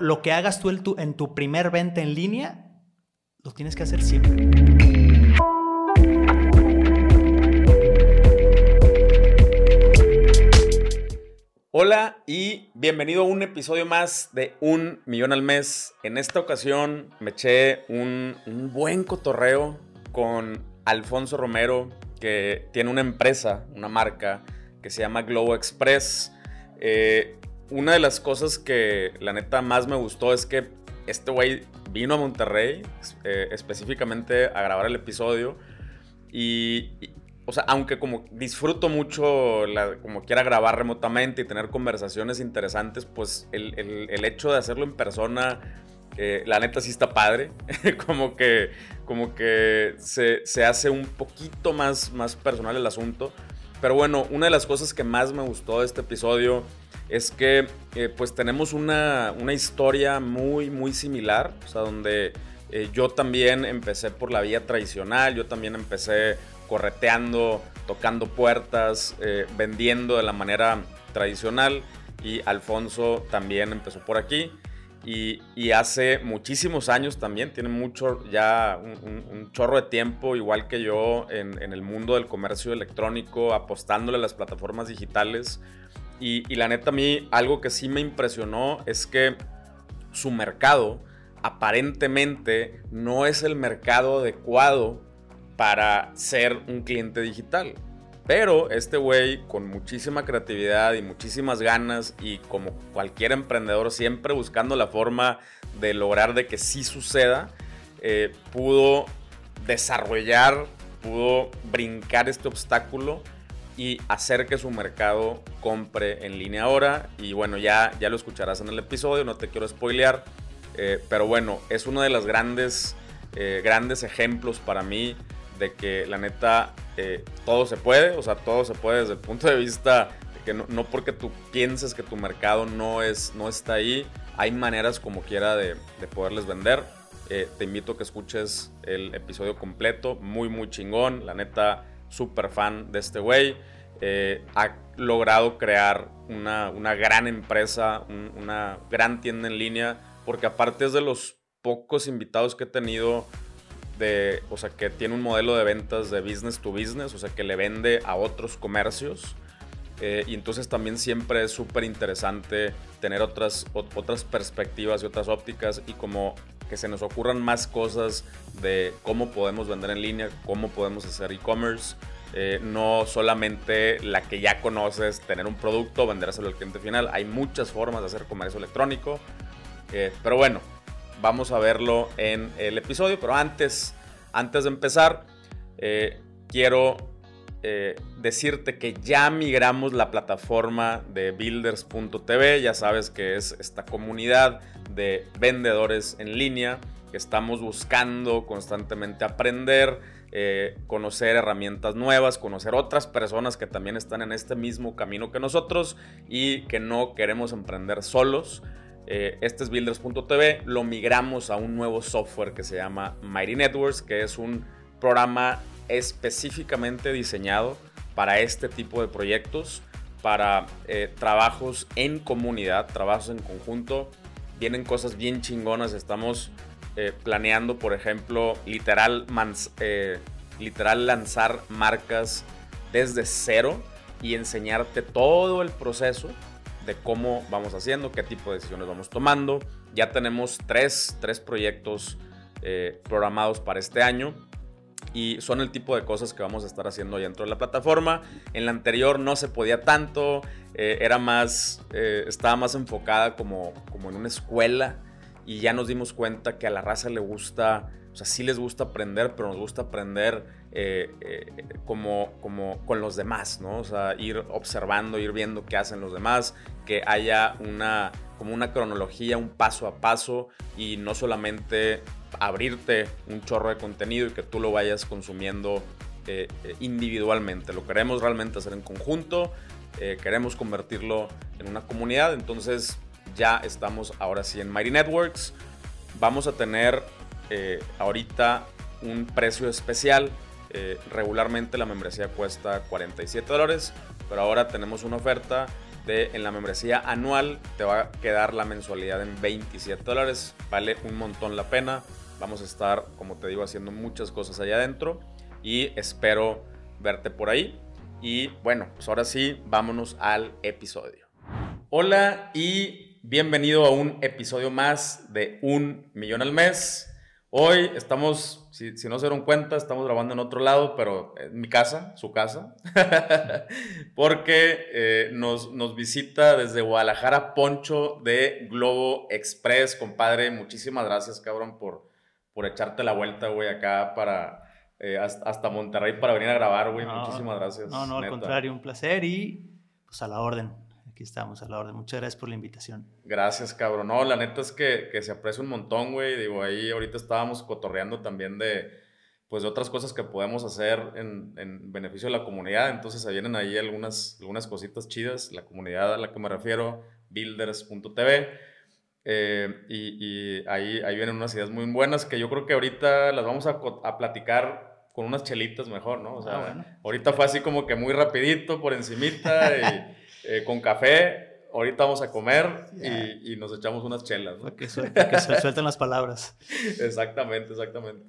Lo que hagas tú en tu, primer venta en línea, lo tienes que hacer siempre. Hola y bienvenido a un episodio más de Un Millón al Mes. En esta ocasión me eché un, un buen cotorreo con Alfonso Romero, que tiene una empresa, una marca que se llama Globo Express. Eh, una de las cosas que la neta más me gustó es que este güey vino a Monterrey eh, específicamente a grabar el episodio y, o sea, aunque como disfruto mucho, como quiera grabar remotamente y tener conversaciones interesantes, pues el, el, hecho de hacerlo en persona, eh, la neta sí está padre, como que, como que se, se, hace un poquito más, más personal el asunto. Pero bueno, una de las cosas que más me gustó de este episodio es que eh, pues tenemos una, historia muy, muy similar, o sea, donde eh, yo también empecé por la vía tradicional, yo también empecé correteando, tocando puertas, eh, vendiendo de la manera tradicional y Alfonso también empezó por aquí. Y, hace muchísimos años también, tiene mucho, ya un, chorro de tiempo, igual que yo, en, el mundo del comercio electrónico, apostándole a las plataformas digitales. Y, la neta a mí algo que sí me impresionó es que su mercado aparentemente no es el mercado adecuado para ser un cliente digital. Pero este güey con muchísima creatividad y muchísimas ganas y como cualquier emprendedor siempre buscando la forma de lograr de que sí suceda, eh, pudo desarrollar, pudo brincar este obstáculo y hacer que su mercado compre en línea ahora. Y bueno, ya, ya lo escucharás en el episodio, no te quiero spoilear. Eh, pero bueno, es uno de los grandes, eh, grandes ejemplos para mí de que la neta eh, todo se puede, o sea, todo se puede desde el punto de vista de que no, porque tú pienses que tu mercado no, es, no está ahí, hay maneras como quiera de, de poderles vender. te invito a que escuches el episodio completo, muy, muy chingón, la neta súper fan de este güey. Eh, ha logrado crear una, gran empresa, una gran tienda en línea, porque aparte es de los pocos invitados que he tenido de, o sea, que tiene un modelo de ventas de business to business, o sea, que le vende a otros comercios. Eh, y entonces también siempre es súper interesante tener otras, otras perspectivas y otras ópticas y como que se nos ocurran más cosas de cómo podemos vender en línea, cómo podemos hacer e-commerce. Eh, no solamente la que ya conoces, tener un producto, vendérselo al cliente final. Hay muchas formas de hacer comercio electrónico. Eh, pero bueno, vamos a verlo en el episodio. Pero antes, antes de empezar, eh, decirte que ya migramos la plataforma de builders.tv. Ya sabes que es esta comunidad de vendedores en línea que estamos buscando constantemente aprender eh, conocer herramientas nuevas, conocer otras personas que también están en este mismo camino que nosotros y que no queremos emprender solos. Eh, este es Builders.tv, lo migramos a un nuevo software que se llama Mighty Networks, que es un programa específicamente diseñado para este tipo de proyectos, para eh, trabajos en comunidad, trabajos en conjunto. Vienen cosas bien chingonas, estamos eh, planeando, por ejemplo, literal, eh, literal lanzar marcas desde cero y enseñarte todo el proceso de cómo vamos haciendo, qué tipo de decisiones vamos tomando. Ya tenemos tres, tres proyectos programados para este año y son el tipo de cosas que vamos a estar haciendo dentro de la plataforma. En la anterior no se podía tanto, era más, estaba más enfocada como, como en una escuela y ya nos dimos cuenta que a la raza le gusta, o sea, sí les gusta aprender, pero nos gusta aprender eh, eh, como, como con los demás, ¿no? O sea, ir observando, ir viendo qué hacen los demás, que haya una, como una cronología, un paso a paso y no solamente abrirte un chorro de contenido y que tú lo vayas consumiendo eh, individualmente. Lo queremos realmente hacer en conjunto, queremos convertirlo en una comunidad, entonces ya estamos ahora sí en Mighty Networks. Vamos a tener eh, ahorita un precio especial. Eh, regularmente la membresía cuesta 47 dólares, pero ahora tenemos una oferta de, en la membresía anual te va a quedar la mensualidad en 27 dólares. Vale un montón la pena. Vamos a estar, como te digo, haciendo muchas cosas allá adentro y espero verte por ahí. Y bueno, pues ahora sí, vámonos al episodio. Hola y bienvenido a un episodio más de Un Millón al Mes. Hoy estamos, si, no se dieron cuenta, estamos grabando en otro lado, pero en mi casa, su casa, porque eh, nos, nos visita desde Guadalajara Poncho de Globo Express, compadre. Muchísimas gracias, cabrón, por, por echarte la vuelta, güey, acá para, eh, hasta, Monterrey para venir a grabar, güey. Muchísimas gracias. No, no, al contrario, un placer y pues a la orden aquí estamos a la orden. Muchas gracias por la invitación. Gracias, cabrón. No, la neta es que, que se aprecia un montón, güey. Digo, ahí ahorita estábamos cotorreando también de, pues, de otras cosas que podemos hacer en, en beneficio de la comunidad. Entonces, se vienen ahí algunas, algunas cositas chidas. La comunidad a la que me refiero, builders.tv. Eh, y, y ahí, ahí vienen unas ideas muy buenas que yo creo que ahorita las vamos a, a platicar con unas chelitas mejor, ¿no? O sea, ah, ahorita fue así como que muy rapidito, por encimita y... Eh, con café, ahorita vamos a comer y, nos echamos unas chelas. ¿no? que, suelten las palabras. exactamente, exactamente.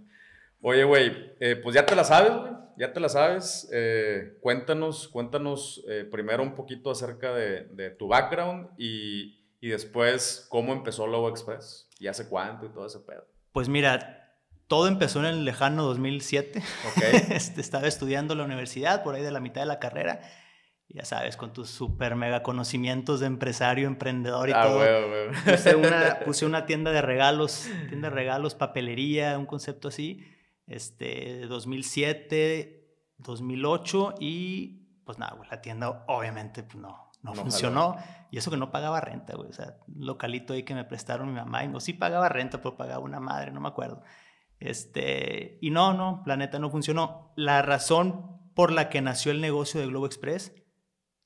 Oye, güey, eh, pues ya te la sabes, güey, ya te la sabes. Eh, cuéntanos, cuéntanos primero un poquito acerca de, tu background y, después cómo empezó Lobo Express y hace cuánto y todo ese pedo. Pues mira, todo empezó en el lejano 2007. Okay. Este, estaba estudiando en la universidad, por ahí de la mitad de la carrera ya sabes, con tus super mega conocimientos de empresario, emprendedor y ah, todo. Puse, una, puse una tienda de regalos, tienda de regalos, papelería, un concepto así, este, 2007, 2008 y pues nada, la tienda obviamente pues, no, no, funcionó. Y eso que no pagaba renta, güey. O sea, localito ahí que me prestaron mi mamá y no, sí pagaba renta, pero pagaba una madre, no me acuerdo. Este, y no, no, Planeta no funcionó. La razón por la que nació el negocio de Globo Express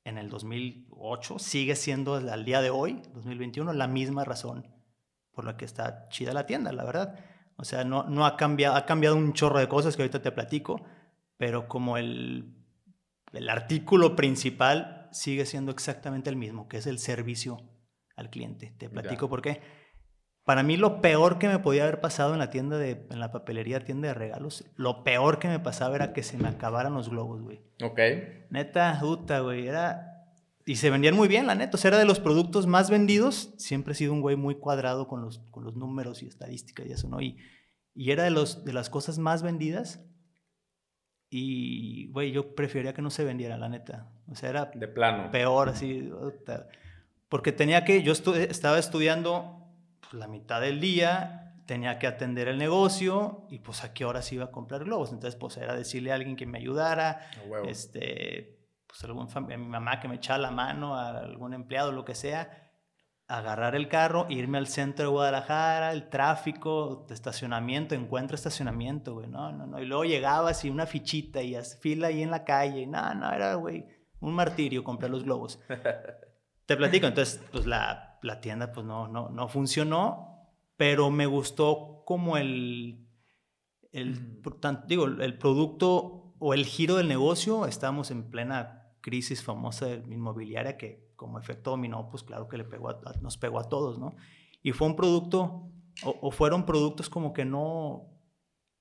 en el 2008 sigue siendo al día de hoy, 2021, la misma razón por la que está chida la tienda, la verdad. O sea, no, no ha cambiado, ha cambiado un chorro de cosas que ahorita te platico, pero como el, el artículo principal sigue siendo exactamente el mismo, que es el servicio al cliente. Te platico por qué. Para mí lo peor que me podía haber pasado en la tienda de, en la papelería, tienda de regalos, lo peor que me pasaba era que se me acabaran los globos, güey. Ok. Neta, puta, güey, era... Y se vendían muy bien, la neta. O sea, era de los productos más vendidos. Siempre he sido un güey muy cuadrado con los, con los números y estadísticas y eso, ¿no? Y, y era de, los, de las cosas más vendidas. Y, güey, yo prefería que no se vendiera, la neta. O sea, era... De plano. Peor, así. Porque tenía que... Yo estaba estudiando pues, la mitad del día tenía que atender el negocio y pues a qué horas iba a comprar globos. Entonces pues era decirle a alguien que me ayudara, este, pues algún a mi mamá que me echara la mano, a algún empleado, lo que sea, agarrar el carro, irme al centro de Guadalajara, el tráfico, de estacionamiento, encuentro estacionamiento, güey, no, no, no. Y luego llegabas y una fichita y fila ahí en la calle, y no, no, era, güey, un martirio comprar los globos. Te platico, entonces, pues la la tienda pues no, no, no funcionó, pero me gustó como el, el, digo, el producto o el giro del negocio. Estábamos en plena crisis famosa de inmobiliaria que como efecto dominó, pues claro que le pegó nos pegó a todos, ¿no? Y fue un producto, o, fueron productos como que no,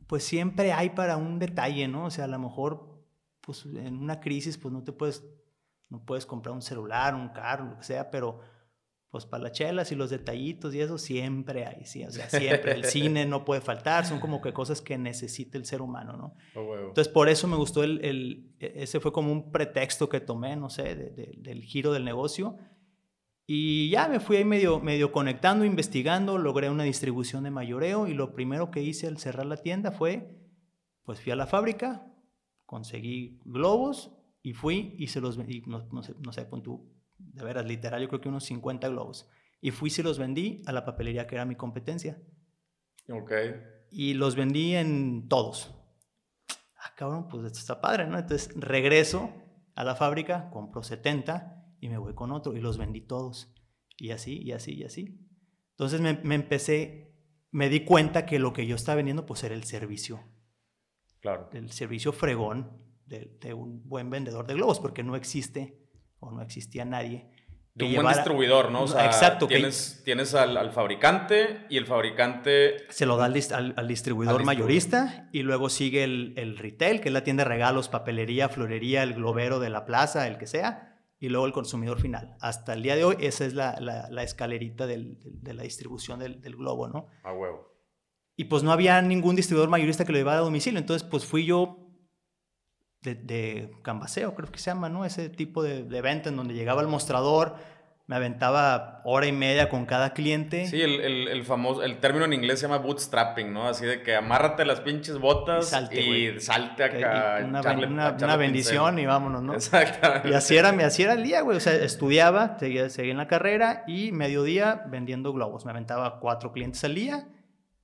pues siempre hay para un detalle, ¿no? O sea, a lo mejor, pues en una crisis, pues no te puedes, no puedes comprar un celular, un carro, lo que sea, pero pues para las chelas y los detallitos y eso siempre hay, sí, o sea, siempre el cine no puede faltar, son como que cosas que necesita el ser humano, ¿no? Oh, Entonces, por eso me gustó el, el, ese fue como un pretexto que tomé, no sé, del giro del negocio. Y ya me fui ahí medio, medio conectando, investigando, logré una distribución de mayoreo y lo primero que hice al cerrar la tienda fue, pues fui a la fábrica, conseguí globos y fui y se los vendí, no, no sé, no sé, pon tú, de veras, literal, yo creo que unos 50 globos. Y fui y los vendí a la papelería que era mi competencia. Ok. Y los vendí en todos. Ah, cabrón, pues esto está padre, ¿no? Entonces regreso a la fábrica, compro 70 y me voy con otro y los vendí todos. Y así, y así, y así. Entonces me, me empecé, me di cuenta que lo que yo estaba vendiendo pues era el servicio. Claro. El servicio fregón de, de un buen vendedor de globos, porque no existe o no existía nadie de un buen distribuidor, ¿no? O sea, Exacto, tienes, tienes al, fabricante y el fabricante... Se lo da al, al, distribuidor mayorista y luego sigue el, el, retail, que es la tienda de regalos, papelería, florería, el globero de la plaza, el que sea, y luego el consumidor final. Hasta el día de hoy esa es la, la, escalerita del, de la distribución del, del globo, ¿no? A huevo. Y pues no había ningún distribuidor mayorista que lo llevara a domicilio, entonces pues fui yo de, de cambaseo, creo que se llama, ¿no? Ese tipo de, de venta en donde llegaba el mostrador, me aventaba hora y media con cada cliente. Sí, el, el, el, famoso, el término en inglés se llama bootstrapping, ¿no? Así de que amárrate las pinches botas y salte, y salte acá. una, una, bendición y vámonos, ¿no? Exactamente. Y así era, así era el día, güey. O sea, estudiaba, seguía, seguía en la carrera y mediodía vendiendo globos. Me aventaba cuatro clientes al día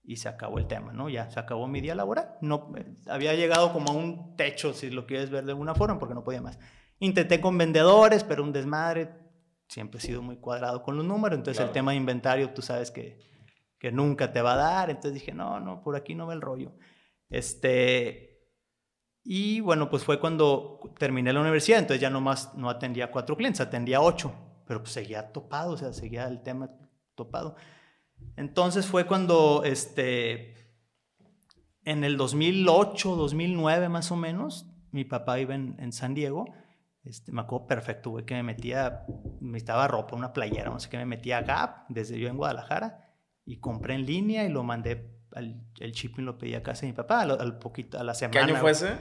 y se acabó el tema, ¿no? Ya se acabó mi día laboral. No, eh, había llegado como a un techo, si lo quieres ver de alguna forma, porque no podía más. Intenté con vendedores, pero un desmadre. Siempre he sido muy cuadrado con los números, entonces el tema de inventario tú sabes que, que nunca te va a dar, entonces dije, no, no, por aquí no va el rollo. Este, y bueno, pues fue cuando terminé la universidad, entonces ya nomás no atendía cuatro clientes, atendía ocho, pero pues seguía topado, o sea, seguía el tema topado. Entonces fue cuando, este, en el 2008, 2009 más o menos, mi papá iba en, San Diego. Este, me acuerdo perfecto, güey, que me metía, me estaba ropa, una playera, no sé qué, me metía a Gap desde yo en Guadalajara y compré en línea y lo mandé, al, el shipping lo pedí a casa de mi papá al, poquito, a la semana. ¿Qué año fue ese?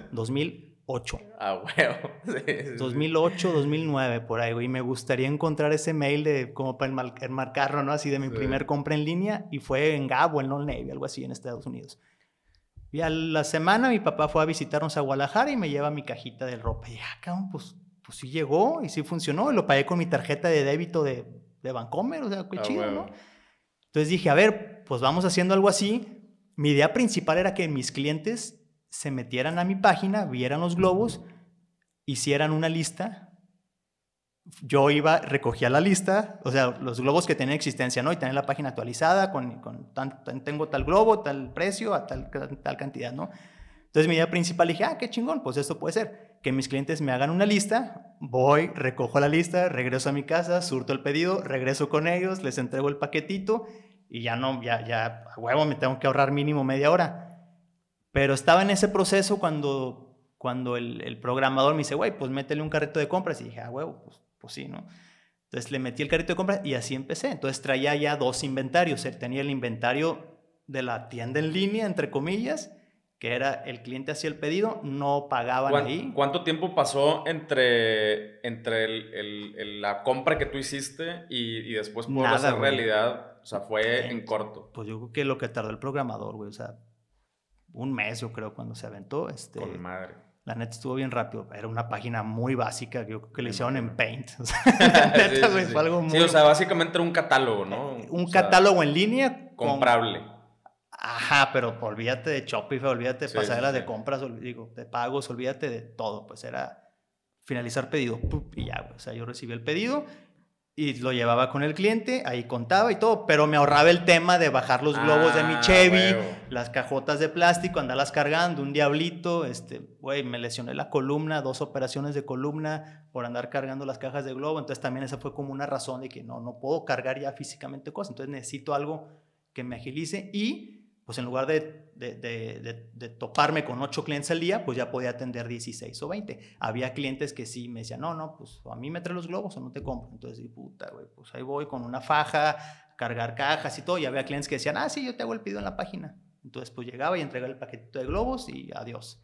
2008. Ah, huevo. Sí, 2008, 2009, por ahí, güey. Y me gustaría encontrar ese mail de como para enmarcarlo, ¿no? Así de mi primer compra en línea y fue en Gap o en Old Navy, algo así en Estados Unidos. Y a la semana mi papá fue a visitarnos a Guadalajara y me lleva mi cajita de ropa. Y ah, cabrón, pues, pues sí llegó y sí funcionó. Y lo pagué con mi tarjeta de débito de, de Bancomer, o sea, qué ah, chido, ¿no? Entonces dije, a ver, pues vamos haciendo algo así. Mi idea principal era que mis clientes se metieran a mi página, vieran los globos, hicieran una lista. Yo iba, recogía la lista, o sea, los globos que tenían existencia, ¿no? Y tener la página actualizada con, con tengo tal globo, tal precio, a tal, tal cantidad, ¿no? Entonces mi idea principal dije, ah, qué chingón, pues esto puede ser. Que mis clientes me hagan una lista, voy, recojo la lista, regreso a mi casa, surto el pedido, regreso con ellos, les entrego el paquetito y ya no, ya, ya, a huevo me tengo que ahorrar mínimo media hora. Pero estaba en ese proceso cuando, cuando el, programador me dice, güey, pues métele un carrito de compras. Y dije, ah, huevo, pues, pues sí, ¿no? Entonces le metí el carrito de compras y así empecé. Entonces traía ya dos inventarios. Tenía el inventario de la tienda en línea, entre comillas, que era el cliente hacía el pedido, no pagaban ahí. ¿Cuánto tiempo pasó entre, entre el, la compra que tú hiciste y, y después poder hacer realidad? O sea, fue en corto. Pues yo creo que lo que tardó el programador, güey. O sea, un mes, yo creo, cuando se aventó. Este, Con madre. La neta estuvo bien rápido. Era una página muy básica que yo creo que le hicieron en Paint. O sea, neta, sí, fue algo muy... Sí, o sea, básicamente era un catálogo, ¿no? Un catálogo en línea. Comprable. Ajá, pero olvídate de Shopify, olvídate de pasarelas de compras, digo, de pagos, olvídate de todo. Pues era finalizar pedido. Y ya, O sea, yo recibí el pedido y lo llevaba con el cliente, ahí contaba y todo, pero me ahorraba el tema de bajar los globos de mi ah, Chevy, las cajotas de plástico, andarlas cargando, un diablito, este, güey, me lesioné la columna, dos operaciones de columna por andar cargando las cajas de globo, entonces también esa fue como una razón de que no, no puedo cargar ya físicamente cosas, entonces necesito algo que me agilice y pues en lugar de, de, de, de, toparme con 8 clientes al día, pues ya podía atender 16 o 20. Había clientes que sí me decían, no, no, pues a mí me trae los globos o no te compro. Entonces, puta, güey, pues ahí voy con una faja, cargar cajas y todo. Y había clientes que decían, ah, sí, yo te hago el pedido en la página. Entonces, pues llegaba y entregaba el paquetito de globos y adiós.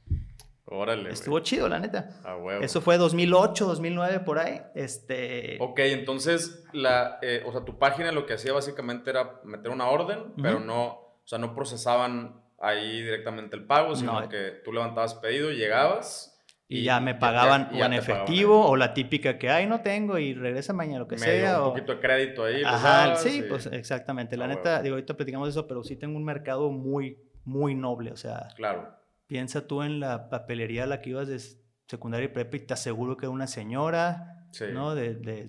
Órale. Estuvo chido, la neta. Eso fue 2008, 2009, por ahí. Este... Ok, entonces, la, eh, o sea, tu página lo que hacía básicamente era meter una orden, pero no o sea, no procesaban ahí directamente el pago, sino que tú levantabas pedido, llegabas. Y, ya me pagaban o en efectivo o la típica que, ay, no tengo y regresa mañana, lo que sea. Un poquito de crédito ahí. Ajá, sí, pues exactamente. La ah, neta, digo, ahorita platicamos eso, pero sí tengo un mercado muy, muy noble. O sea, claro. piensa tú en la papelería a la que ibas de secundaria y prepa y te aseguro que una señora ¿no? De, de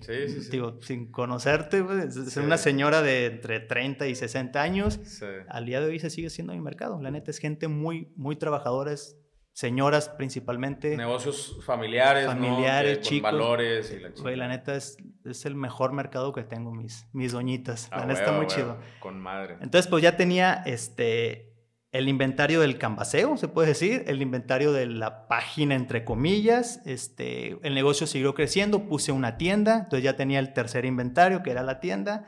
digo, sin conocerte, pues, ser una señora de entre 30 y 60 años, al día de hoy se sigue siendo mi mercado. La neta es gente muy, muy trabajadora, es señoras principalmente. Negocios familiares, familiares, ¿no? chicos. valores y la Güey, la neta es, es el mejor mercado que tengo, mis, mis doñitas. Ah, la neta está muy chido. Con madre. Entonces, pues ya tenía este, el inventario del cambaseo, se puede decir, el inventario de la página, entre comillas. Este, el negocio siguió creciendo, puse una tienda, entonces ya tenía el tercer inventario, que era la tienda.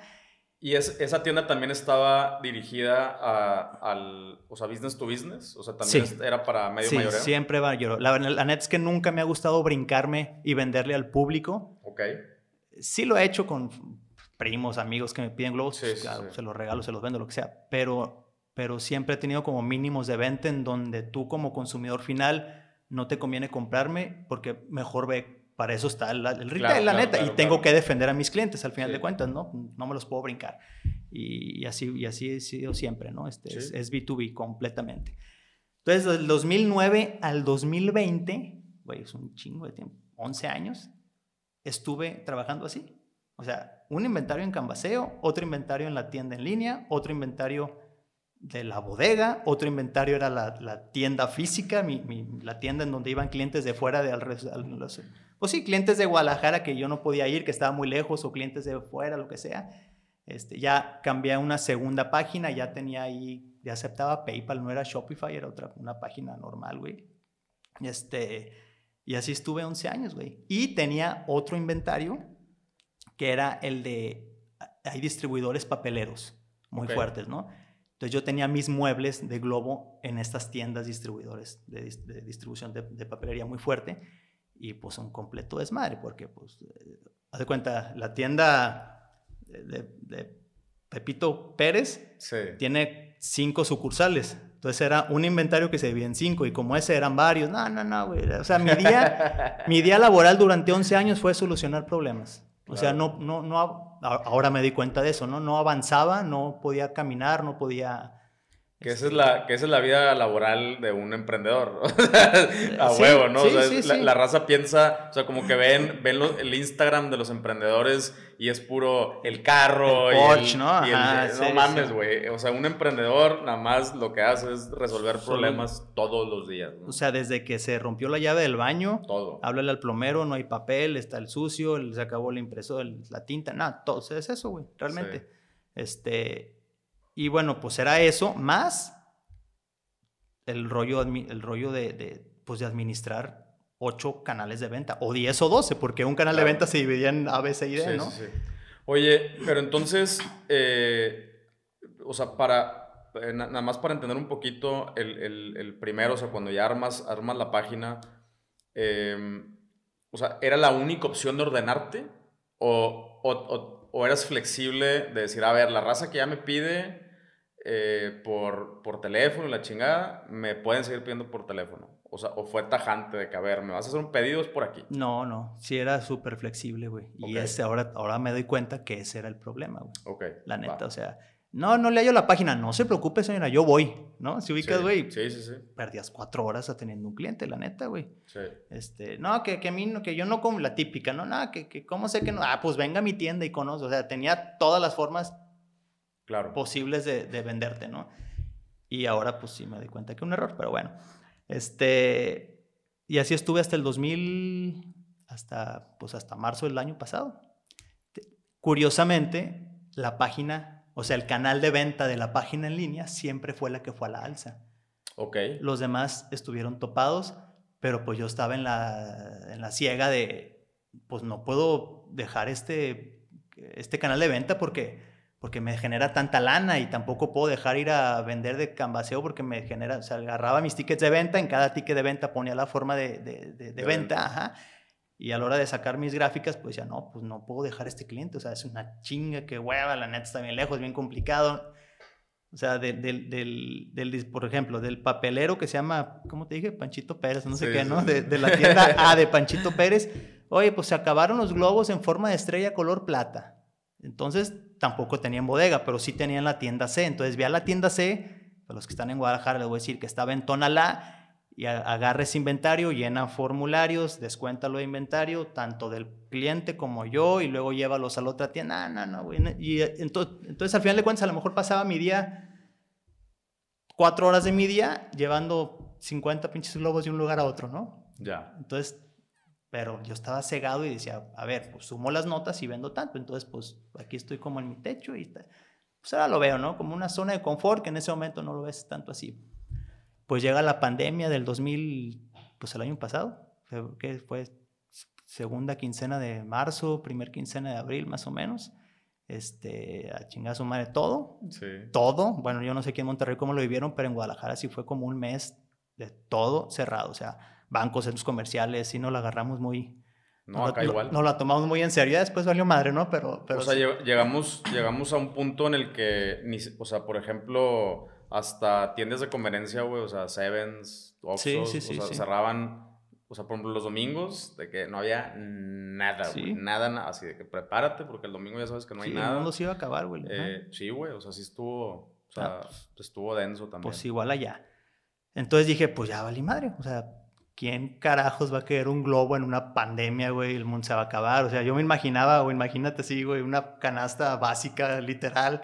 ¿Y es, esa tienda también estaba dirigida a, al, o sea, business to business? O sea, también Sí. era para medio sí, mayoreo. siempre va yo. La, la neta es que nunca me ha gustado brincarme y venderle al público. Ok. Sí lo he hecho con primos, amigos que me piden globos, Sí, pues, claro, se los regalo, se los vendo, lo que sea, pero, pero siempre he tenido como mínimos de venta en donde tú como consumidor final no te conviene comprarme porque mejor ve, para eso está el, el retail, Claro, la claro, neta, claro, y tengo que defender a mis clientes al final Sí. de cuentas, ¿no? No me los puedo brincar. Y, así, y así he sido siempre, ¿no? Este, es, Sí. es B2B completamente. Entonces, del 2009 al 2020, güey, es un chingo de tiempo, 11 años, estuve trabajando así. O sea, un inventario en Canvaseo, otro inventario en la tienda en línea, otro inventario de la bodega, otro inventario era la, la tienda física, mi- mi- la tienda en donde iban clientes de fuera de alrededor. Pues sí, clientes de Guadalajara que yo no podía ir, que estaba muy lejos, o clientes de fuera, lo que sea. Este, ya cambié a una segunda página, ya tenía ahí, ya aceptaba PayPal, no era Shopify, era otra, una página normal, güey. Este, y así estuve 11 años, güey. Y tenía otro inventario que era el de, hay distribuidores papeleros muy fuertes, ¿no? Entonces yo tenía mis muebles de globo en estas tiendas distribuidores de, de distribución de, de papelería muy fuerte y pues un completo desmadre porque pues, eh, haz de cuenta, la tienda de, de- Pepito Pérez Sí. tiene cinco sucursales. Entonces era un inventario que se dividía en cinco y como ese eran varios. No, no, no, güey. O sea, mi día, mi día laboral durante 11 años fue solucionar problemas. O sea, Claro. no, no, no, a- ahora me di cuenta de eso, ¿no? No avanzaba, no podía caminar, no podía... Que esa, es la, que esa es la vida laboral de un emprendedor. a huevo, ¿no? sí, o sea, sí, la, raza piensa, o sea, como que ven, ven el Instagram de los emprendedores y es puro el carro. El y Porsche, el- ¿no? y el- Ajá, no mames, güey. O sea, un emprendedor nada más lo que hace es resolver problemas todos los días. ¿no? O sea, desde que se rompió la llave del baño, todo. háblale al plomero, no hay papel, está el sucio, se acabó la impresora, la tinta, nada, todo es eso, güey, realmente. Este, y bueno, pues era eso, más el rollo, el rollo de, de, pues de administrar ocho canales de venta, o 10 o 12, porque un canal Claro. de venta se dividía en A, B, C y D, Sí, ¿no? sí, sí. Oye, pero entonces, eh, o sea, para, eh, na- nada más para entender un poquito el, el- el primero, o sea, cuando ya armas, armas la página, eh, o sea, ¿era la única opción de ordenarte? ¿O, o, o- o eras flexible de decir, a ver, la raza que ya me pide eh, por, por teléfono la chingada, me pueden seguir pidiendo por teléfono? O sea, o fue tajante de que, a ver, me vas a hacer un pedido, es por aquí. No, no, sí era súper flexible, güey. Y ese, ahora, ahora me doy cuenta que ese era el problema, güey. Ok. La va. neta, o sea, no, no leo la página, no se preocupe, señora, yo voy, ¿no? Si ubicas, güey, Sí, sí, sí. perdías cuatro horas atendiendo un cliente, la neta, güey. sí. Este, no, que, que a mí, que yo no como la típica, no, nada, que, que cómo sé que no, ah, pues venga a mi tienda y conoce, o sea, tenía todas las formas Claro. posibles de, de venderte, ¿no? Y ahora, pues sí me doy cuenta que un error, pero bueno. Este, y así estuve hasta el 2000, hasta, pues hasta marzo del año pasado. Te- Curiosamente, la página, o sea, el canal de venta de la página en línea siempre fue la que fue a la alza. Ok. Los demás estuvieron topados, pero pues yo estaba en la, en la ciega de, pues no puedo dejar este, este canal de venta porque, porque me genera tanta lana y tampoco puedo dejar ir a vender de canvaseo porque me genera, o sea, agarraba mis tickets de venta, en cada ticket de venta ponía la forma de, de- de- de venta, ajá. Y a la hora de sacar mis gráficas, pues ya no, pues no puedo dejar este cliente, o sea, es una chinga, que hueva, la neta está bien lejos, bien complicado. O sea, de- del, del, del dis- por ejemplo, del papelero que se llama, ¿cómo te dije? Panchito Pérez, no sé Sí, qué, sí, ¿no? sí. De, de la tienda A de Panchito Pérez. Oye, pues se acabaron los globos en forma de estrella color plata. Entonces, tampoco tenían bodega, pero sí tenían la tienda C. Entonces, ve a la tienda C, para los que están en Guadalajara, les voy a decir que estaba en Tonalá, y a- agarra ese inventario, llena formularios, descuéntalo de inventario, tanto del cliente como yo, y luego llévalos a la otra tienda. No, no, no, güey. Y eh, entonces, entonces, al final de cuentas, a lo mejor pasaba mi día, cuatro horas de mi día, llevando 50 pinches globos de un lugar a otro, ¿no? Ya. Entonces, pero yo estaba cegado y decía, a ver, pues sumo las notas y vendo tanto. Entonces, pues aquí estoy como en mi techo y pues ahora lo veo, ¿no? Como una zona de confort que en ese momento no lo ves tanto así. Pues llega la pandemia del 2000, pues el año pasado, que fue segunda quincena de marzo, primer quincena de abril más o menos. Este, a chingar su madre todo. Sí. Todo. Bueno, yo no sé aquí en Monterrey cómo lo vivieron, pero en Guadalajara sí fue como un mes de todo cerrado. O sea, bancos, centros comerciales, sí nos la agarramos muy... No, acá lo, igual. Nos la tomamos muy en serio. Después valió madre, ¿no? Pero, pero o sea, sí. llegamos, llegamos a un punto en el que, ni, o sea, por ejemplo, hasta tiendas de conveniencia, güey, o sea, Sevens, Oxxos, Sí, sí, sí, o sea, cerraban, o sea, por ejemplo, los domingos, de que no había nada, güey, Sí. nada, nada, así de que prepárate, porque el domingo ya sabes que no hay Sí, nada. El mundo se iba a acabar, güey. Eh, sí, güey, o sea, sí estuvo, o sea, Ah, estuvo denso también. pues igual allá. Entonces dije, pues ya valí madre. O sea, ¿quién carajos va a querer un globo en una pandemia, güey? El mundo se va a acabar. O sea, yo me imaginaba, o imagínate así, güey, una canasta básica, literal.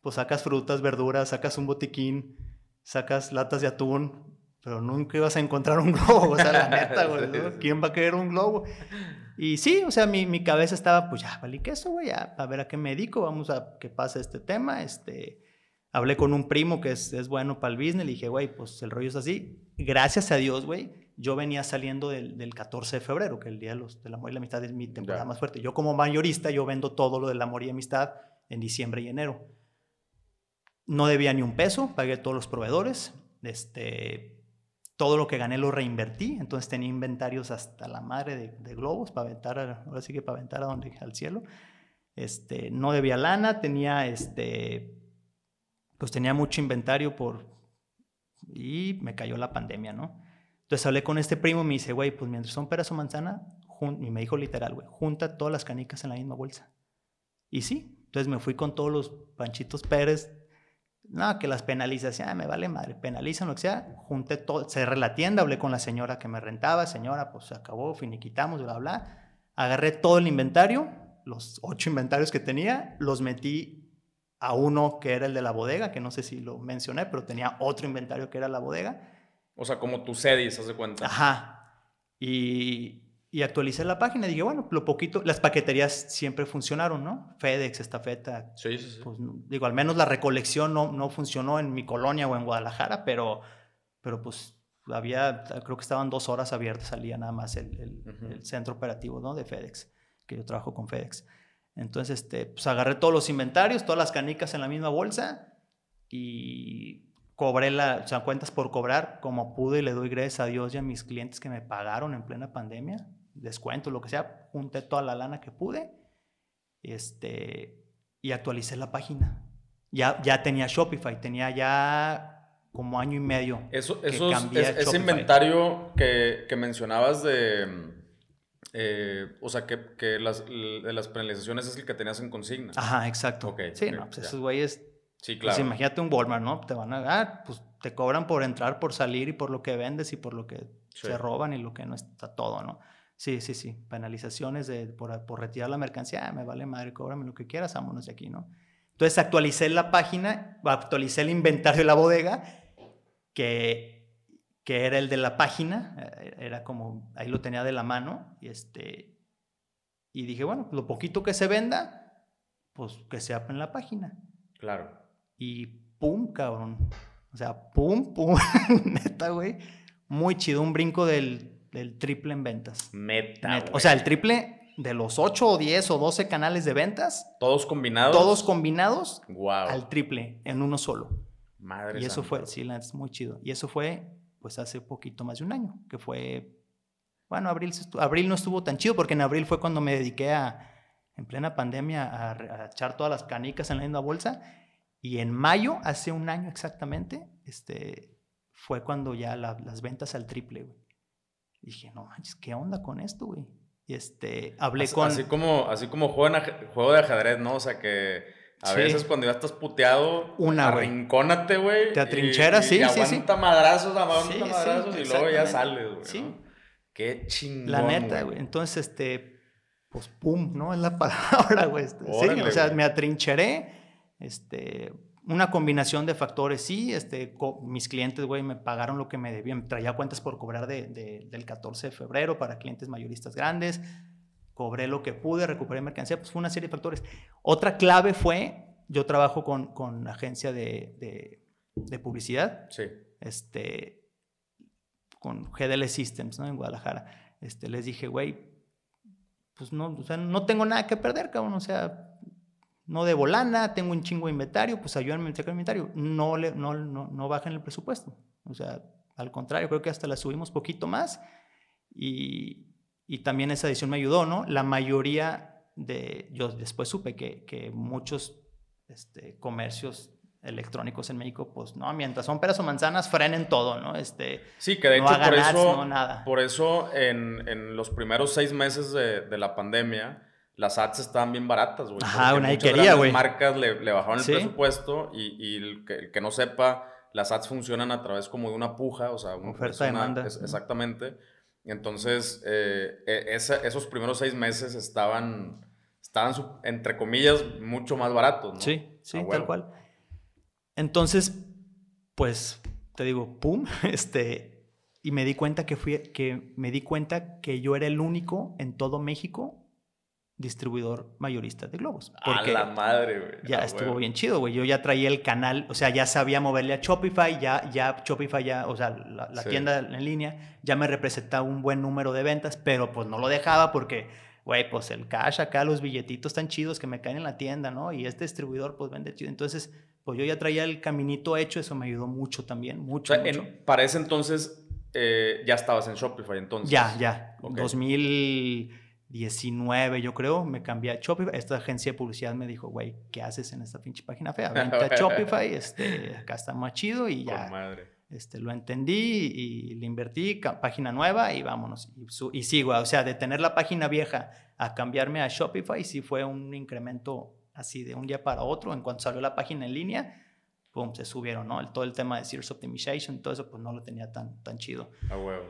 Pues sacas frutas, verduras, sacas un botiquín, sacas latas de atún, pero nunca ibas a encontrar un globo. O sea, la neta, güey. ¿no? ¿Quién va a querer un globo? Y sí, o sea, mi, mi cabeza estaba, pues ya, valí queso, güey, ya, a ver a qué me dedico, vamos a que pase este tema, este hablé con un primo que es, es bueno para el business, le dije, güey, pues el rollo es así. Gracias a Dios, güey, yo venía saliendo del, del 14 de febrero, que el Día de los, del Amor y la Amistad es mi temporada más fuerte. Yo como mayorista, yo vendo todo lo del amor y amistad en diciembre y enero. No debía ni un peso, pagué todos los proveedores, este, todo lo que gané lo reinvertí, entonces tenía inventarios hasta la madre de, de globos para aventar, a- ahora sí que para aventar a donde, al cielo. Este, no debía lana, tenía este, pues tenía mucho inventario por... Y me cayó la pandemia, ¿no? Entonces hablé con este primo y me dice, güey, pues mientras son peras o manzana, jun-", y me dijo literal, güey, junta todas las canicas en la misma bolsa. Y sí, entonces me fui con todos los panchitos Pérez. No, que las penalizas, ya me vale madre, penalizan lo que sea. Junté todo, cerré la tienda, hablé con la señora que me rentaba, señora, pues se acabó, finiquitamos, bla, bla. Agarré todo el inventario, los ocho inventarios que tenía, los metí a uno que era el de la bodega, que no sé si lo mencioné, pero tenía otro inventario que era la bodega. O sea, como tu sedis, haz de cuenta. Ajá. Y, y actualicé la página. Dije, bueno, lo poquito, las paqueterías siempre funcionaron, ¿no? FedEx, estafeta. Sí, sí, sí. Pues, digo, al menos la recolección no, no funcionó en mi colonia o en Guadalajara, pero, pero pues había, creo que estaban dos horas abiertas al día nada más el, el- Ujú. el centro operativo, ¿no? De FedEx, que yo trabajo con FedEx. Entonces, este, pues agarré todos los inventarios, todas las canicas en la misma bolsa y cobré la, o sea, cuentas por cobrar como pude y le doy gracias a Dios y a mis clientes que me pagaron en plena pandemia, descuento, lo que sea, junté toda la lana que pude este, y actualicé la página. Ya, ya tenía Shopify, tenía ya como año y medio. Eso, esos- es- ese inventario que, que mencionabas de. eh, o sea, que, que las, las penalizaciones es el que tenías en consigna. Ajá, exacto. Ok, sí, no, pues ya. esos güeyes, Sí, pues imagínate un Walmart, ¿no? Te van a, ah, pues te cobran por entrar, por salir y por lo que vendes y por lo que Sí. se roban y lo que no está todo, ¿no? Sí, sí, sí. Penalizaciones de, por, por retirar la mercancía, ah, me vale madre, cóbrame lo que quieras, vámonos de aquí, ¿no? Entonces actualicé la página, actualicé el inventario de la bodega, que, que era el de la página, eh, era como, ahí lo tenía de la mano, y este, y dije, bueno, lo poquito que se venda, pues que sea en la página. Claro. Y pum, cabrón. O sea, pum, pum, neta, güey. Muy chido, un brinco del, del triple en ventas. Meta. Neta. O sea, el triple de los 8 o 10 o 12 canales de ventas, Todos combinados. todos combinados Wow. al triple en uno solo. Madre Y eso santa. fue, sí, es muy chido. Y eso fue, pues, hace poquito más de un año, que fue, bueno, abril, abril no estuvo tan chido, porque en abril fue cuando me dediqué a, en plena pandemia, a, a echar todas las canicas en la misma bolsa. Y en mayo, hace un año exactamente, este, fue cuando ya la- las ventas al triple, güey. Dije, no manches, ¿qué onda con esto, güey? Y este, hablé Así, con... así como, así como juego, en juego de ajedrez, ¿no? O sea que a Sí. veces cuando ya estás puteado, Una, arrincónate, güey. Te atrincheras, sí, y sí, sí. aguanta madrazos, aguanta Sí, sí, madrazos y luego ya sales, güey. Sí. ¿no? Qué chingón. La neta, güey. Entonces, este, pues, pum, ¿no? Es la palabra, güey. Este, sí, o sea, güey. me atrincheré, este, una combinación de factores. Sí, este, mis clientes, güey, me pagaron lo que me debían. Traía cuentas por cobrar de, del 14 de febrero para clientes mayoristas grandes. Cobré lo que pude, recuperé mercancía. Pues fue una serie de factores. Otra clave fue, yo trabajo con, con agencia de, de, publicidad. Sí. Este, con GDL Systems, ¿no? En Guadalajara. Este, les dije, güey, pues no, o sea, no tengo nada que perder, cabrón. O sea, no de volana, tengo un chingo de inventario, pues ayúdenme a el inventario. No, le, no, no, no bajen el presupuesto. O sea, al contrario, creo que hasta la subimos poquito más y, y también esa edición me ayudó, ¿no? La mayoría de, yo después supe que, que muchos este, comercios electrónicos en México, pues no, mientras son peras o manzanas, frenen todo, ¿no? Este, sí, que de hecho por, eso, nada. por eso en, en, los primeros seis meses de, de la pandemia, las ads estaban bien baratas, güey. Ajá, una quería, güey. marcas le, le, bajaron el presupuesto y, y el, que, no sepa, las ads funcionan a través como de una puja, o sea, una oferta demanda. exactamente. Entonces, eh, e, esos primeros seis meses estaban, estaban, entre comillas, mucho más baratos, ¿no? Sí, sí, tal cual. Entonces, pues, te digo, pum, este, y me di cuenta que fui, que me di cuenta que yo era el único en todo México distribuidor mayorista de globos. Porque a la madre, güey. Ya estuvo bien chido, güey. Yo ya traía el canal, o sea, ya sabía moverle a Shopify, ya, ya Shopify ya, o sea, la, tienda en línea ya me representaba un buen número de ventas, pero pues no lo dejaba porque, güey, pues el cash acá, los billetitos tan chidos que me caen en la tienda, ¿no? Y este distribuidor pues vende chido. Entonces, pues yo ya traía el caminito hecho, eso me ayudó mucho también, mucho. O sea, En, para ese entonces eh, ya estabas en Shopify, entonces. Ya, ya. 2000 19, yo creo, me cambié a Shopify. Esta agencia de publicidad me dijo, güey, ¿qué haces en esta pinche página fea? Vente a Shopify, este, acá está más chido y ya. Este, lo entendí y le invertí, página nueva y vámonos. Y, y sigo, o sea, de tener la página vieja a cambiarme a Shopify, sí fue un incremento así de un día para otro. En cuanto salió la página en línea, pum, se subieron, ¿no? El, todo el tema de Search Optimization, todo eso, pues no lo tenía tan, tan chido. A huevo.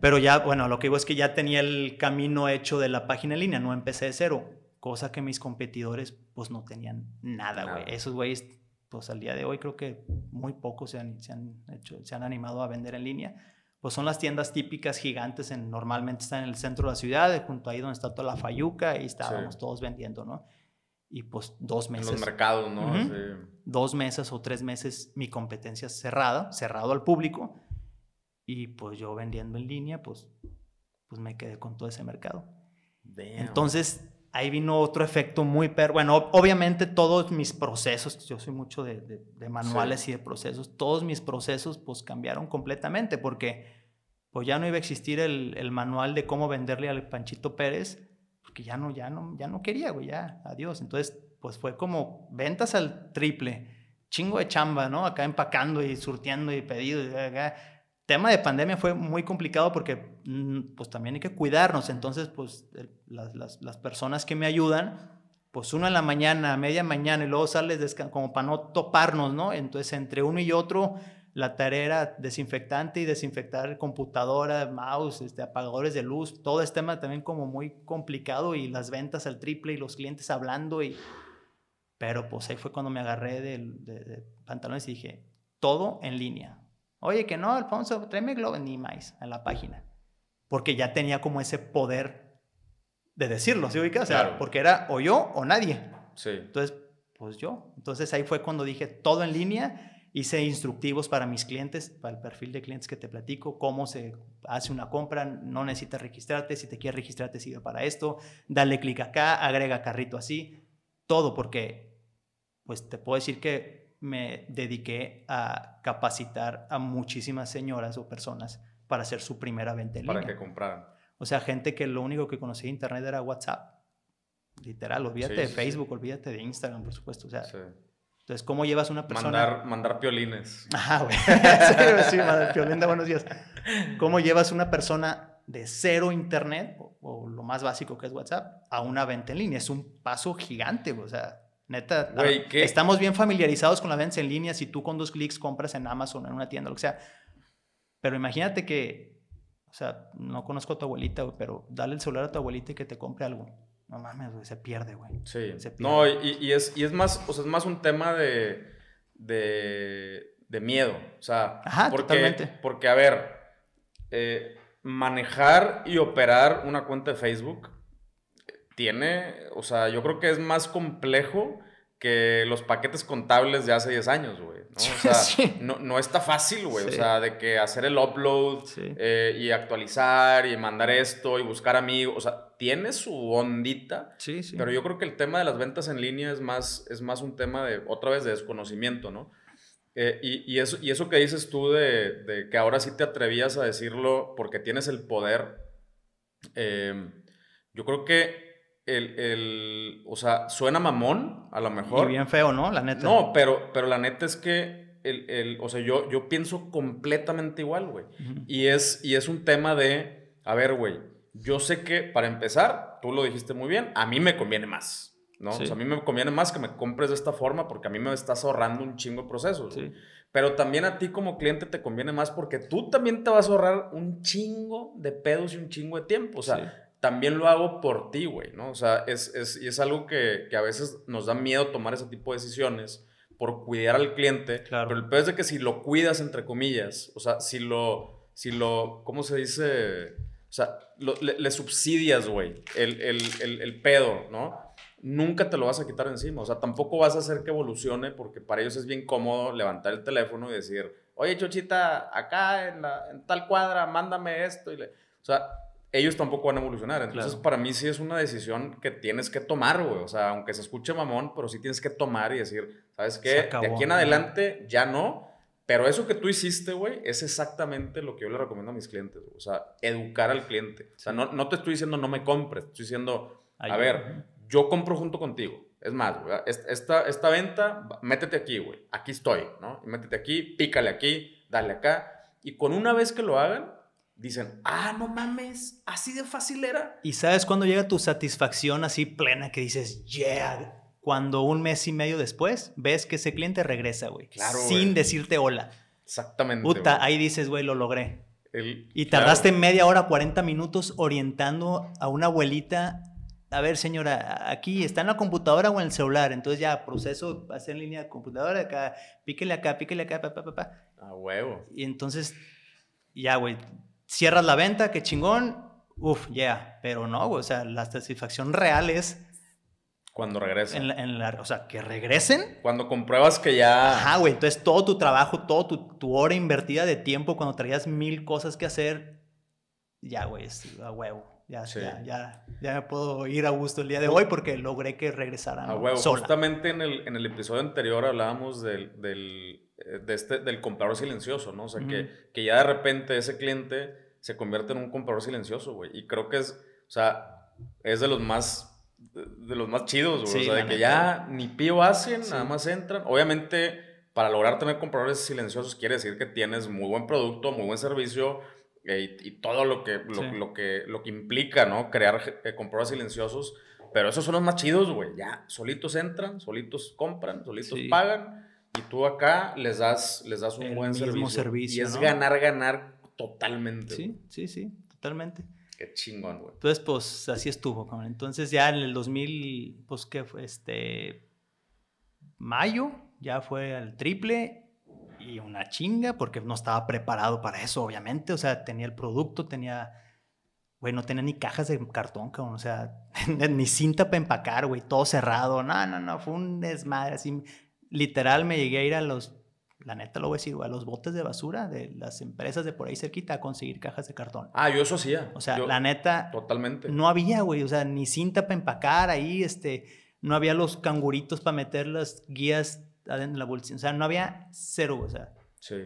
Pero ya, bueno, lo que digo es que ya tenía el camino hecho de la página en línea, no empecé de cero, cosa que mis competidores pues no tenían nada, güey. Esos güeyes, pues al día de hoy creo que muy pocos se han, se han, hecho, se han animado a vender en línea. Pues son las tiendas típicas gigantes, en, normalmente están en el centro de la ciudad, junto ahí donde está toda la fayuca, y estábamos todos vendiendo, ¿no? Y pues dos meses. En los mercados, ¿no? sí. Dos meses o tres meses mi competencia cerrada, cerrado al público y pues yo vendiendo en línea, pues, pues me quedé con todo ese mercado. Entonces, ahí vino otro efecto muy... Per bueno, obviamente todos mis procesos, yo soy mucho de, de, manuales y de procesos, todos mis procesos pues cambiaron completamente porque pues ya no iba a existir el, el, manual de cómo venderle al Panchito Pérez, porque ya no, ya no, ya no quería, güey, ya, adiós. Entonces, pues fue como ventas al triple, chingo de chamba, ¿no? Acá empacando y surtiendo y pedido. Y, tema de pandemia fue muy complicado porque mm, pues también hay que cuidarnos. Entonces, pues las, las, las, personas que me ayudan, pues uno en la mañana, media mañana y luego sales como para no toparnos, ¿no? Entonces, entre uno y otro, la tarea era desinfectante y desinfectar computadora, mouse, este, apagadores de luz. Todo este tema también como muy complicado y las ventas al triple y los clientes hablando y... Pero pues ahí fue cuando me agarré de, de pantalones y dije, todo en línea Oye, que no, Alfonso, tráeme Globo, ni más en la página. Porque ya tenía como ese poder de decirlo, ¿sí ubicas? O sea, porque era o yo o nadie. Sí. Entonces, pues yo. Entonces ahí fue cuando dije todo en línea. Hice instructivos para mis clientes, para el perfil de clientes que te platico, cómo se hace una compra, no necesitas registrarte, si te quieres registrarte sirve para esto, dale clic acá, agrega carrito así, todo porque, pues te puedo decir que me dediqué a capacitar a muchísimas señoras o personas para hacer su primera venta en línea. Para que compraran. O sea, gente que lo único que conocía de internet era WhatsApp. Literal, olvídate de Facebook, olvídate de Instagram, por supuesto. O sea, entonces, ¿cómo llevas una persona? Mandar, mandar piolines. Ajá, güey. sí, mandar piolín de buenos días. ¿Cómo llevas una persona de cero internet, o, o, lo más básico que es WhatsApp, a una venta en línea? Es un paso gigante, o sea, Neta, estamos bien familiarizados con la venta en línea si tú con dos clics compras en Amazon, en una tienda, lo que sea. Pero imagínate que, o sea, no conozco a tu abuelita, pero dale el celular a tu abuelita y que te compre algo. No mames, se pierde, güey. Sí. No, y, y, es, y es más, o sea, es más un tema de, de, de miedo. O sea, Ajá, porque, totalmente. porque, a ver, eh, manejar y operar una cuenta de Facebook tiene, o sea, yo creo que es más complejo que los paquetes contables de hace 10 años, güey. ¿no? O sea, Sí. no, no está fácil, güey. O Sí. sea, de que hacer el upload Sí. eh, y actualizar y mandar esto y buscar amigos. O sea, tiene su ondita. Sí, sí. Pero yo creo que el tema de las ventas en línea es más, es más un tema de, otra vez, de desconocimiento, ¿no? Eh, y, y eso, y eso que dices tú de, de que ahora sí te atrevías a decirlo porque tienes el poder, eh, yo creo que el, el, o sea, suena mamón, a lo Y mejor. bien feo, ¿no? La neta. No, pero, pero la neta es que, el, el, o sea, yo, yo pienso completamente igual, güey. Y es, y es un tema de, a ver, güey, yo sé que para empezar, tú lo dijiste muy bien, a mí me conviene más. ¿no? Sí. O sea, a mí me conviene más que me compres de esta forma porque a mí me estás ahorrando un chingo de procesos. Sí. Pero también a ti como cliente te conviene más porque tú también te vas a ahorrar un chingo de pedos y un chingo de tiempo. O sea, Sí. También lo hago por ti, güey, ¿no? O sea, es, es, y es algo que, que a veces nos da miedo tomar ese tipo de decisiones por cuidar al cliente. Claro. Pero el peor es de que si lo cuidas, entre comillas, o sea, si lo, si lo, ¿cómo se dice? O sea, lo- le, le subsidias, güey, el, el, el, el pedo, ¿no? Nunca te lo vas a quitar encima. O sea, tampoco vas a hacer que evolucione porque para ellos es bien cómodo levantar el teléfono y decir, oye, Chochita, acá en, la, en tal cuadra, mándame esto. Y le... O sea, ellos tampoco van a evolucionar. Entonces, Claro. para mí sí es una decisión que tienes que tomar, güey. O sea, aunque se escuche mamón, pero sí tienes que tomar y decir, ¿sabes qué? De acabó. aquí en adelante ya no. Pero eso que tú hiciste, güey, es exactamente lo que yo le recomiendo a mis clientes. güey. O sea, educar al cliente. O sea, no, no te estoy diciendo no me compres. Estoy diciendo, a ver, yo compro junto contigo. Es más, güey, est- esta, esta venta, métete aquí, güey. Aquí estoy, ¿no? Y métete aquí, pícale aquí, dale acá. Y con una vez que lo hagan, dicen, ah, no mames, así de fácil era. ¿Y sabes cuándo llega tu satisfacción así plena que dices, yeah? Cuando un mes y medio después ves que ese cliente regresa, güey. Claro, Sin güey. decirte hola. Exactamente. Puta, güey. ahí dices, güey, lo logré. El- Y claro. tardaste media hora, 40 minutos orientando a una abuelita. A ver, señora, aquí está en la computadora o en el celular. Entonces ya proceso, hacer en línea de computadora, acá, píquele acá, píquele acá, pa, pa, pa, pa. A huevo. Y entonces, ya, güey, cierras la venta, qué chingón. Uf, yeah. Pero no, o sea, la satisfacción real es, Cuando regresa. en la, en la- o sea, que regresen. Cuando compruebas que ya... Ajá, güey, entonces todo tu trabajo, todo tu, tu hora invertida de tiempo cuando traías mil cosas que hacer, ya, güey, es a huevo. Ya, Sí. ya, ya, ya me puedo ir a gusto el día de hoy porque logré que regresaran A huevo. sola. Justamente en el, en el episodio anterior hablábamos del, del, de este, del comprador silencioso, ¿no? O sea, que, que ya de repente ese cliente se convierte en un comprador silencioso, güey. Y creo que es, o sea, es de los más, de, los más chidos, güey. Sí, o sea, de que neta. ya ni pío hacen, Sí. nada más entran. Obviamente, para lograr tener compradores silenciosos quiere decir que tienes muy buen producto, muy buen servicio eh, y, y todo lo que, lo, Sí. lo que, lo que implica, ¿no? Crear eh, compradores silenciosos. Pero esos son los más chidos, güey. Ya, solitos entran, solitos compran, solitos pagan. Y tú acá les das, les das un El buen mismo servicio. servicio, Y es ¿no? ganar, ganar totalmente. Sí, sí, sí, totalmente. Qué chingón, güey. Entonces, pues así estuvo, cabrón. Entonces ya en el 2000, pues qué fue, este, mayo, ya fue al triple y una chinga porque no estaba preparado para eso, obviamente. O sea, tenía el producto, tenía, güey, no tenía ni cajas de cartón, cabrón. O sea, ni cinta para empacar, güey, todo cerrado. No, no, no, fue un desmadre. Así, literal, me llegué a ir a los, la neta lo voy a decir, a los botes de basura de las empresas de por ahí cerquita a conseguir cajas de cartón. Ah, yo eso hacía. O sea, Yo- la neta, Totalmente. no había, güey, o sea, ni cinta para empacar ahí, este, no había los canguritos para meter las guías adentro de la bolsa, o sea, no había cero, o sea, Sí.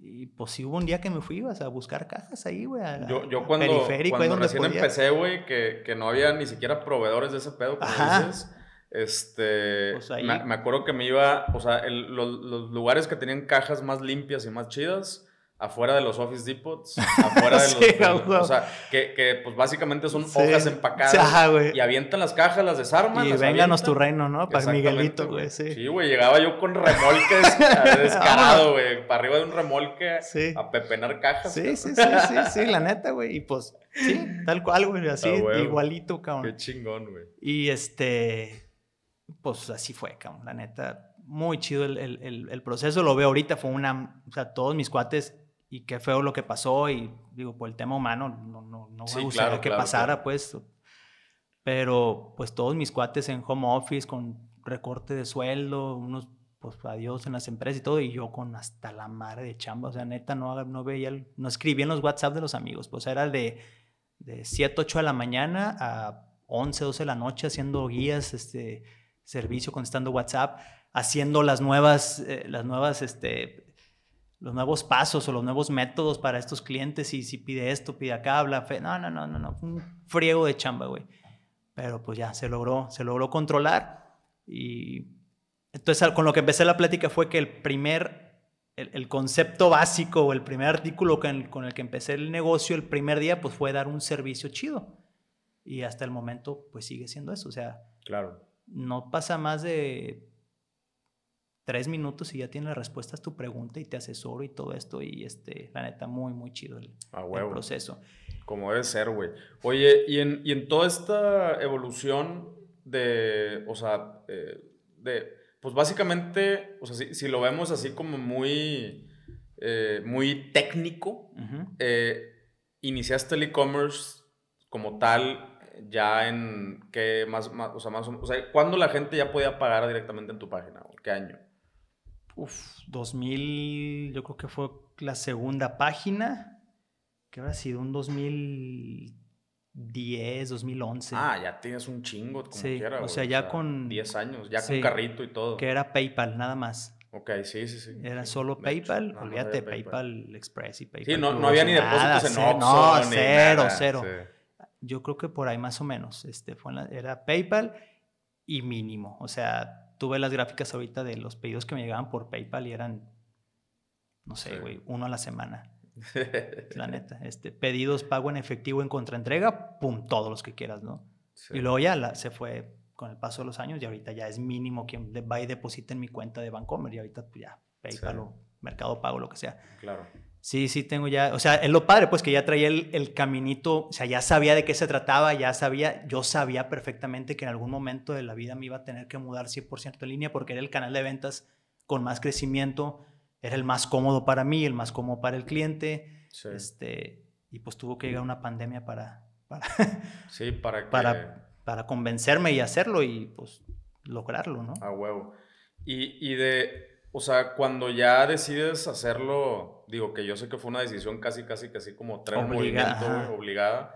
y pues sí hubo un día que me fui, o sea, a buscar cajas ahí, güey, Yo, yo cuando, periférico, cuando recién podía. empecé, güey, que, que no había ni siquiera proveedores de ese pedo, como dices, este, Pues ahí- me, me acuerdo que me iba, o sea, el- los, los lugares que tenían cajas más limpias y más chidas, afuera de los Office Depots, afuera de los, Sí, o sea, que, que, pues básicamente son Sí. hojas empacadas, ajá, y avientan las cajas, las desarman, Y las vénganos tu reino, ¿no? Para Miguelito, güey, sí. Sí, güey, llegaba yo con remolques descarado, güey, para arriba de un remolque Sí. a pepenar cajas. Sí, sí, sí, sí, sí, la neta, güey, y pues, sí, tal cual, güey, así, Ah, igualito, cabrón. Qué chingón, güey. Y este, pues así fue, cabrón, la neta. muy chido el, el, el, proceso, lo veo ahorita, fue una, o sea, todos mis cuates, y qué feo lo que pasó, y digo, por el tema humano, no, no, no me gustaría que pasara, pues, pero pues todos mis cuates en home office, con recorte de sueldo, unos pues adiós en las empresas y todo, y yo con hasta la madre de chamba, o sea, neta, no, no veía, no escribía en los WhatsApp de los amigos, pues era de, de 7, 8 de la mañana a 11, 12 de la noche haciendo guías, este, servicio, contestando WhatsApp, haciendo las nuevas, eh, las nuevas, este, los nuevos pasos o los nuevos métodos para estos clientes y si pide esto, pide acá, habla, fe. no, no, no, no, no, un friego de chamba, güey. Pero pues ya, se logró, se logró controlar y entonces, con lo que empecé la plática fue que el primer, el, concepto básico o el primer artículo con el, que empecé el negocio el primer día, pues fue dar un servicio chido. Y hasta el momento, pues sigue siendo eso. O sea, claro. No pasa más de tres minutos y ya tienes la respuesta a tu pregunta y te asesoro y todo esto. Y este, la neta, muy, muy chido el, proceso. Como debe ser, güey. Oye, y en, y en toda esta evolución de, o sea, eh, de pues básicamente, o sea, si, lo vemos así como muy, eh, muy técnico, eh, iniciaste el e-commerce como tal ya en qué más, o sea, más o sea, ¿cuándo la gente ya podía pagar directamente en tu página? ¿Qué año? Uf, 2000, yo creo que fue la segunda página, que habrá sido un 2000 10, 2011. Ah, ya tienes un chingo, como sí, O sea, ya con... 10 años, ya con carrito y todo. Que era PayPal, nada más. Ok, sí, sí, sí. Era solo PayPal, olvídate, PayPal. Express y PayPal. Sí, no, no había ni depósitos en Oxxo. No, cero, cero. Yo creo que por ahí más o menos. Este, fue era PayPal y mínimo. O sea, tuve las gráficas ahorita de los pedidos que me llegaban por PayPal y eran, no sé, güey, uno a la semana. la neta. Este, pedidos, pago en efectivo en contraentrega, pum, todos los que quieras, ¿no? Y luego ya se fue con el paso de los años y ahorita ya es mínimo quien va y deposita en mi cuenta de Bancomer y ahorita pues ya PayPal o Mercado Pago, lo que sea. Claro. Sí, sí, tengo ya, o sea, es lo padre, pues que ya traía el, el, caminito, o sea, ya sabía de qué se trataba, ya sabía, yo sabía perfectamente que en algún momento de la vida me iba a tener que mudar 100% en línea porque era el canal de ventas con más crecimiento, era el más cómodo para mí, el más cómodo para el cliente. Este, y pues tuvo que llegar una pandemia para, para, sí, para, para, para convencerme y hacerlo y pues lograrlo, ¿no? A huevo. Y, y de, o sea, cuando ya decides hacerlo, digo que yo sé que fue una decisión casi, casi, casi como traer movimiento obligada,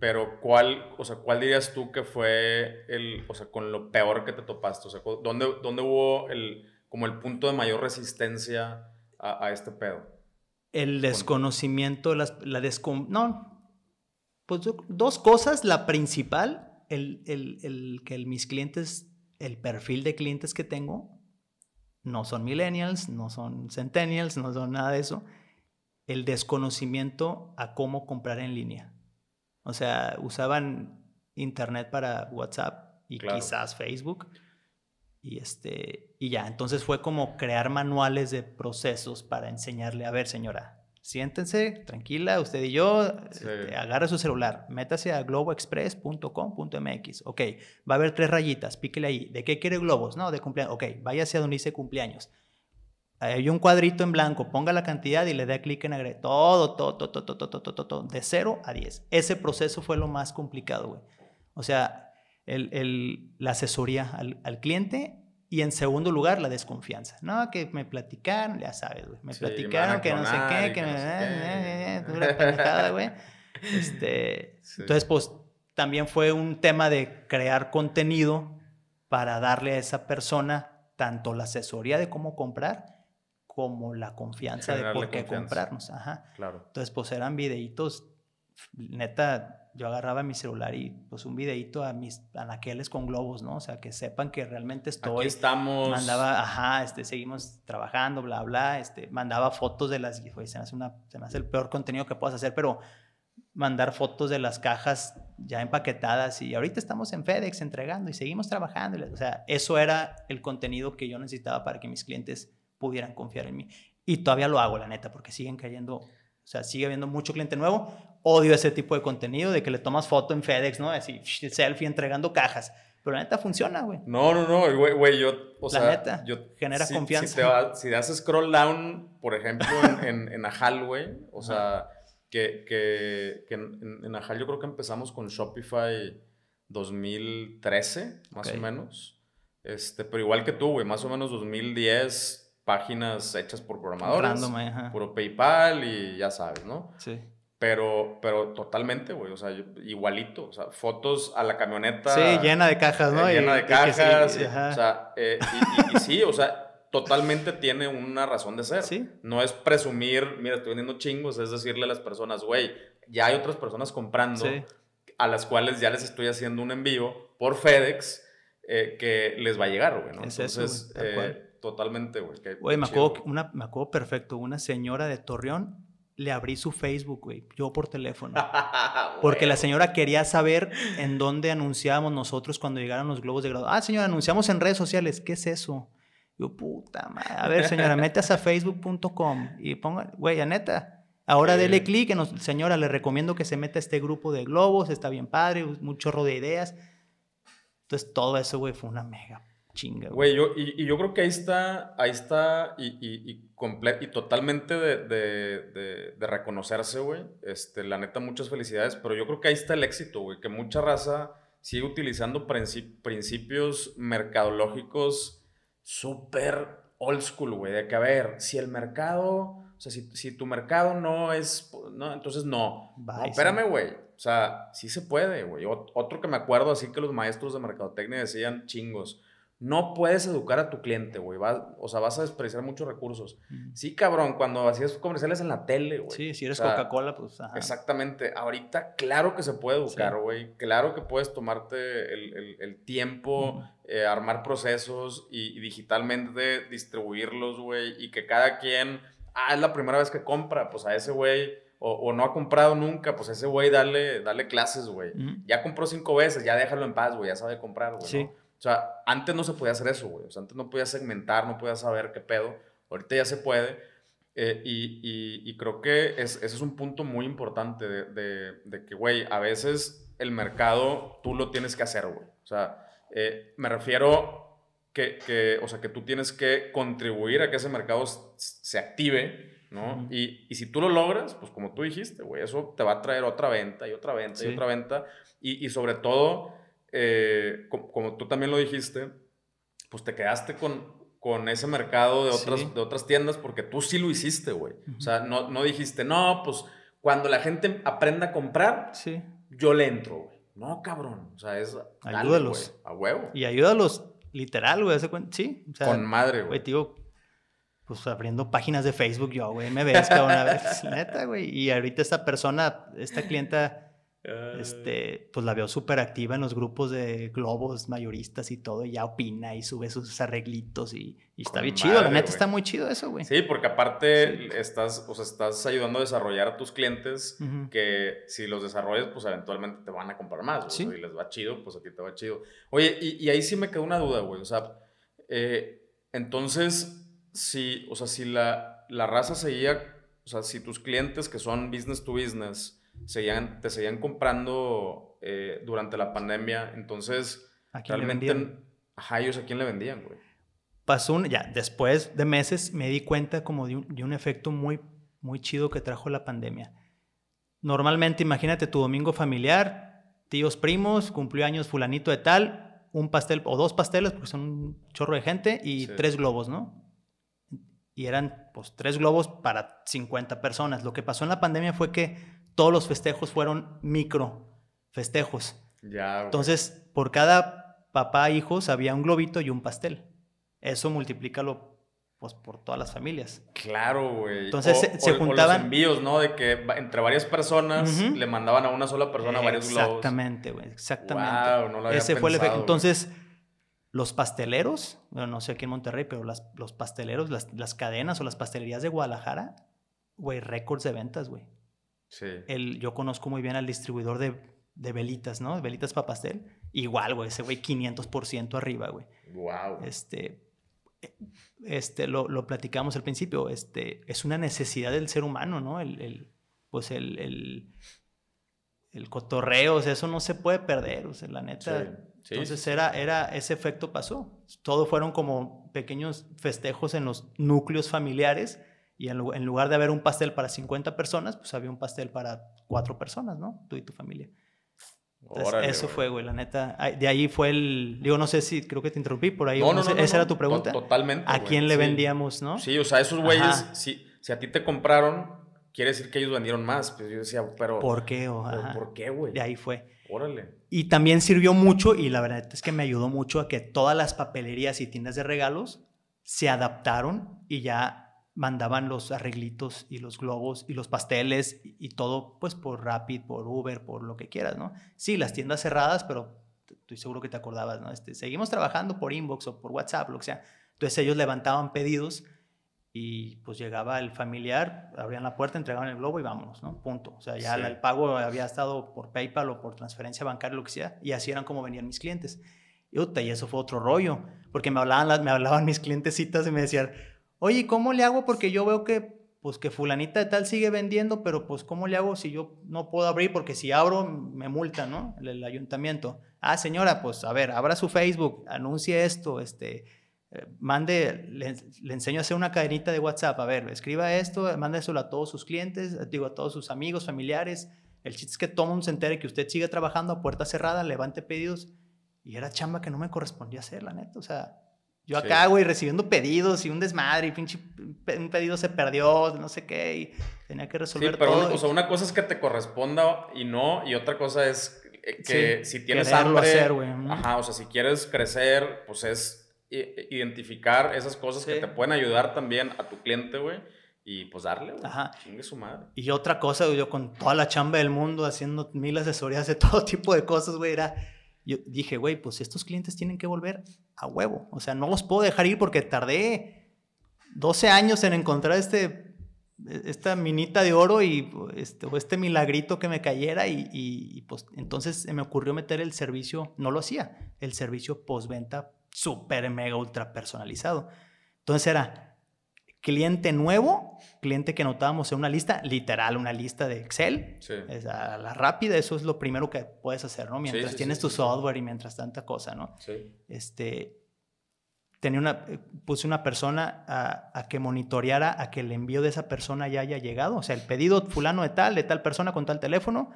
pero ¿cuál, o sea, ¿cuál dirías tú que fue el, o sea, con lo peor que te topaste? O sea, ¿dónde, dónde hubo el como el punto de mayor resistencia a, este pedo? El desconocimiento, la, la no, pues dos cosas. La principal, el, el, el que mis clientes, el perfil de clientes que tengo, no son millennials, no son centennials, no son nada de eso. El desconocimiento a cómo comprar en línea. O sea, usaban internet para WhatsApp y quizás Facebook y, este, y ya, entonces fue como crear manuales de procesos para enseñarle, a ver señora, siéntense, tranquila, usted y yo, este, agarre su celular, métase a globoexpress.com.mx, ok, va a haber tres rayitas, píquele ahí, ¿de qué quiere globos? No, de cumpleaños, ok, váyase a donde dice cumpleaños. Hay un cuadrito en blanco, ponga la cantidad y le dé clic en agregar. Todo, todo, todo, todo, todo, todo, todo, de 0 a 10. Ese proceso fue lo más complicado, güey. O sea, el, el, la asesoría al, al, cliente y en segundo lugar la desconfianza. No, que me platicaron, ya sabes, güey, me platicaron que no sé qué, que, me... güey. Este, Entonces, pues también fue un tema de crear contenido para darle a esa persona tanto la asesoría de cómo comprar como la confianza de por qué comprarnos. Ajá. Claro. Entonces, pues eran videitos, neta, yo agarraba mi celular y pues un videito a mis anaqueles con globos, ¿no? O sea, que sepan que realmente estoy. Aquí estamos. Mandaba, ajá, este, seguimos trabajando, bla, bla, este, mandaba fotos de las, se me hace una, se me hace el peor contenido que puedas hacer, pero mandar fotos de las cajas ya empaquetadas y ahorita estamos en FedEx entregando y seguimos trabajando, o sea, eso era el contenido que yo necesitaba para que mis clientes pudieran confiar en mí. Y todavía lo hago, la neta, porque siguen cayendo o sea, sigue habiendo mucho cliente nuevo. Odio ese tipo de contenido de que le tomas foto en FedEx, ¿no? Así, selfie entregando cajas. Pero la neta funciona, güey. No, no, no, güey, güey, yo, o La sea, neta, yo, genera si- confianza. Si, te va- si das scroll down, por ejemplo, en, en, en Ajal, güey, o sea, que, que, que en, en Ajal yo creo que empezamos con Shopify 2013, más o menos. Este, pero igual que tú, güey, más o menos 2010, páginas hechas por programadores. Random, ajá. Puro PayPal y ya sabes, ¿no? Sí. Pero, pero totalmente, güey, o sea, igualito, o sea, fotos a la camioneta. Sí, llena de cajas, ¿no? eh, llena de que sí, cajas, y- o sea, eh, y, y- y sí, o sea, totalmente tiene una razón de ser. Sí. No es presumir, mira, estoy vendiendo chingos, es decirle a las personas, güey, ya hay otras personas comprando Sí. a las cuales ya les estoy haciendo un envío por FedEx eh, que les va a llegar, güey, ¿no? Es eso, Entonces, güey, tal eh, totalmente, güey. Güey, me acuerdo, una, me acuerdo perfecto, una señora de Torreón, le abrí su Facebook, güey, yo por teléfono. Porque Güey. la señora quería saber en dónde anunciábamos nosotros cuando llegaran los globos de grado. Ah, señora, anunciamos en redes sociales. ¿Qué es eso? Yo, puta madre. A ver, señora, metas a facebook.com y ponga, güey, a neta. Ahora Sí. dele clic, señora, le recomiendo que se meta a este grupo de globos, está bien padre, un chorro de ideas. Entonces, todo eso, güey, fue una mega chinga, güey. Yo, y, y yo creo que ahí está, ahí está, y, y, y, comple- y totalmente de, de, de, de reconocerse, güey. Este, la neta, muchas felicidades, pero yo creo que ahí está el éxito, güey, que mucha raza sigue utilizando princi- principios mercadológicos súper old school, güey, de que, a ver, si el mercado, o sea, si, si tu mercado no es, no, entonces no. Bye, No, espérame, güey. O sea, sí se puede, güey. Ot- Otro que me acuerdo, así que los maestros de mercadotecnia decían chingos. No puedes educar a tu cliente, güey. O sea, vas a desperdiciar muchos recursos. Sí, cabrón, cuando hacías comerciales en la tele, güey. Sí, si eres O sea, Coca-Cola, pues. ajá. Exactamente. Ahorita, claro que se puede educar, Sí. güey. Claro que puedes tomarte el, el- el tiempo, eh, armar procesos y, y digitalmente distribuirlos, güey. Y que cada quien, ah, es la primera vez que compra, pues a ese güey, o, o no ha comprado nunca, pues a ese güey dale, dale clases, güey. Ya compró cinco veces, ya déjalo en paz, güey, ya sabe comprar, güey. Sí. ¿no? O sea, antes no se podía hacer eso, güey. O sea, antes no podía segmentar, no podía saber qué pedo. Ahorita ya se puede. Eh, y, y- y creo que es, ese es un punto muy importante de, de- de que, güey, a veces el mercado tú lo tienes que hacer, güey. O sea, eh, me refiero que, que, o sea, que tú tienes que contribuir a que ese mercado se active, ¿no? Ujú. y, y si tú lo logras, pues como tú dijiste, güey, eso te va a traer otra venta y otra venta y Sí. otra venta. Y, y sobre todo, eh, co- como tú también lo dijiste, pues te quedaste con, con ese mercado de otras, Sí. de otras tiendas porque tú sí lo hiciste, güey. Ujú. O sea, no, no dijiste, no, pues cuando la gente aprenda a comprar, Sí. yo le entro, güey. No, cabrón. O sea, es. dale, Ayúdalos. güey, a huevo. Y ayúdalos, literal, güey. Sí. O sea, con madre, Güey, güey. tío, pues abriendo páginas de Facebook yo, güey, me ves, cabrón, a ver, neta, güey. Y ahorita esta persona, esta clienta, este, pues la veo súper activa en los grupos de globos mayoristas y todo, y ya opina y sube sus arreglitos y, y está bien chido, la neta está muy chido eso, güey. Sí, porque aparte estás, o sea, estás ayudando a desarrollar a tus clientes que si los desarrollas, pues eventualmente te van a comprar más. güey. Sí. O sea, y les va chido, pues a ti te va chido. Oye, y, y ahí sí me quedó una duda, güey. O sea, eh, entonces, si, o sea, si la, la raza seguía, o sea, si tus clientes que son business to business seguían, te seguían comprando eh, durante la pandemia, entonces, ¿A quién le realmente, vendían? ajá, ellos a quién le vendían, güey. Pasó un, ya, después de meses me di cuenta como de un, de un efecto muy, muy chido que trajo la pandemia. Normalmente, imagínate tu domingo familiar, tíos primos, cumplió años fulanito de tal, un pastel o dos pasteles, porque son un chorro de gente, y Sí. tres globos, ¿no? Y eran, pues, tres globos para 50 personas. Lo que pasó en la pandemia fue que todos los festejos fueron micro festejos. Ya, güey. Entonces, por cada papá, hijos, había un globito y un pastel. Eso multiplícalo pues, por todas las familias. Claro, güey. Entonces, O- se- se o- o juntaban- los envíos, ¿no? De que entre varias personas le mandaban a una sola persona varios globos. Exactamente, güey, exactamente. Guau, no lo había Ese fue el efecto. Entonces, los pasteleros, bueno, no sé aquí en Monterrey, pero las- los pasteleros, las, las cadenas o las pastelerías de Guadalajara, güey, récords de ventas, güey. Sí. El, yo conozco muy bien al distribuidor de, de velitas, ¿no? Velitas para pastel. Igual, güey, ese güey 500% arriba, güey. Wow. Este, este lo, lo platicamos al principio, este, es una necesidad del ser humano, ¿no? El, el- pues el, el, el cotorreo, o sea, eso no se puede perder, o sea, la neta. Sí. Entonces Era, era, ese efecto pasó. Todo fueron como pequeños festejos en los núcleos familiares y en, lugar de haber un pastel para 50 personas, pues había un pastel para cuatro personas, ¿no? Tú y tu familia. eso fue, güey, la neta. De ahí fue el. Digo, no sé si creo que te interrumpí por ahí. No, no, no, esa era tu pregunta. Totalmente. ¿A quién le vendíamos, no? Sí, o sea, esos güeyes, si, si a ti te compraron, quiere decir que ellos vendieron más. Pues yo decía, pero. ¿Por qué? ¿Por, qué, güey? De ahí fue. Órale. Y también sirvió mucho, y la verdad es que me ayudó mucho a que todas las papelerías y tiendas de regalos se adaptaron y ya mandaban los arreglitos y los globos y los pasteles y, todo pues por Rapid, por Uber, por lo que quieras, ¿no? Sí, las tiendas cerradas, pero estoy seguro que te acordabas, ¿no? Este, seguimos trabajando por inbox o por WhatsApp, lo que sea. Entonces ellos levantaban pedidos y pues llegaba el familiar, abrían la puerta, entregaban el globo y vámonos, ¿no? Punto. O sea, ya el pago había estado por PayPal o por transferencia bancaria, lo que sea, y así eran como venían mis clientes. Y, y eso fue otro rollo, porque me hablaban, me hablaban mis clientecitas y me decían, oye, ¿cómo le hago? Porque yo veo que, pues, que fulanita de tal sigue vendiendo, pero pues, ¿cómo le hago si yo no puedo abrir? Porque si abro, me multa, ¿no? El, ayuntamiento. Ah, señora, pues, a ver, abra su Facebook, anuncie esto, este, eh, mande, le, enseño a hacer una cadenita de WhatsApp, a ver, escriba esto, mándeselo a todos sus clientes, digo, a todos sus amigos, familiares. El chiste es que todo mundo se entere que usted sigue trabajando a puerta cerrada, levante pedidos. Y era chamba que no me correspondía hacer, la neta. O sea, yo acá, güey, recibiendo pedidos y un desmadre y pinche un pedido se perdió, no sé qué, y tenía que resolver sí, pero Una, o sea, una cosa es que te corresponda y no, y otra cosa es que si tienes hambre, hacer, ajá, o sea, si quieres crecer, pues es identificar esas cosas que te pueden ayudar también a tu cliente, güey. Y pues darle, güey. Ajá. Chingue su madre. Y otra cosa, yo con toda la chamba del mundo, haciendo mil asesorías de todo tipo de cosas, güey, era yo dije, güey, pues estos clientes tienen que volver a huevo. O sea, no los puedo dejar ir porque tardé 12 años en encontrar este, esta minita de oro y este, o este milagrito que me cayera y, y, pues entonces me ocurrió meter el servicio, no lo hacía, el servicio postventa súper mega ultra personalizado. Entonces era, cliente nuevo, cliente que notábamos en una lista, literal, una lista de Excel. Sí. a la rápida, eso es lo primero que puedes hacer, ¿no? Mientras tienes tu software y mientras tanta cosa, ¿no? Sí. Este, tenía una, puse una persona a, a, que monitoreara a que el envío de esa persona ya haya llegado. O sea, el pedido fulano de tal, de tal persona con tal teléfono,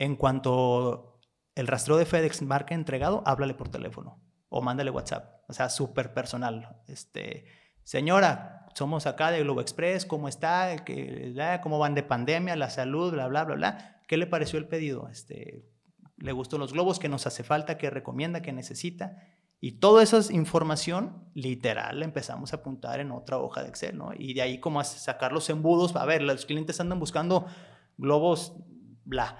en cuanto el rastreo de FedEx marque entregado, háblale por teléfono o mándale WhatsApp. O sea, súper personal. Este, señora, somos acá de Globo Express, ¿cómo está? ¿Cómo van de pandemia, la salud, bla, bla, bla, bla? ¿Qué le pareció el pedido? Este, ¿Le gustó los globos? ¿Qué nos hace falta? ¿Qué recomienda? ¿Qué necesita? Y toda esa información, literal, la empezamos a apuntar en otra hoja de Excel, ¿no? Y de ahí como sacar los embudos, a ver, los clientes andan buscando globos, bla.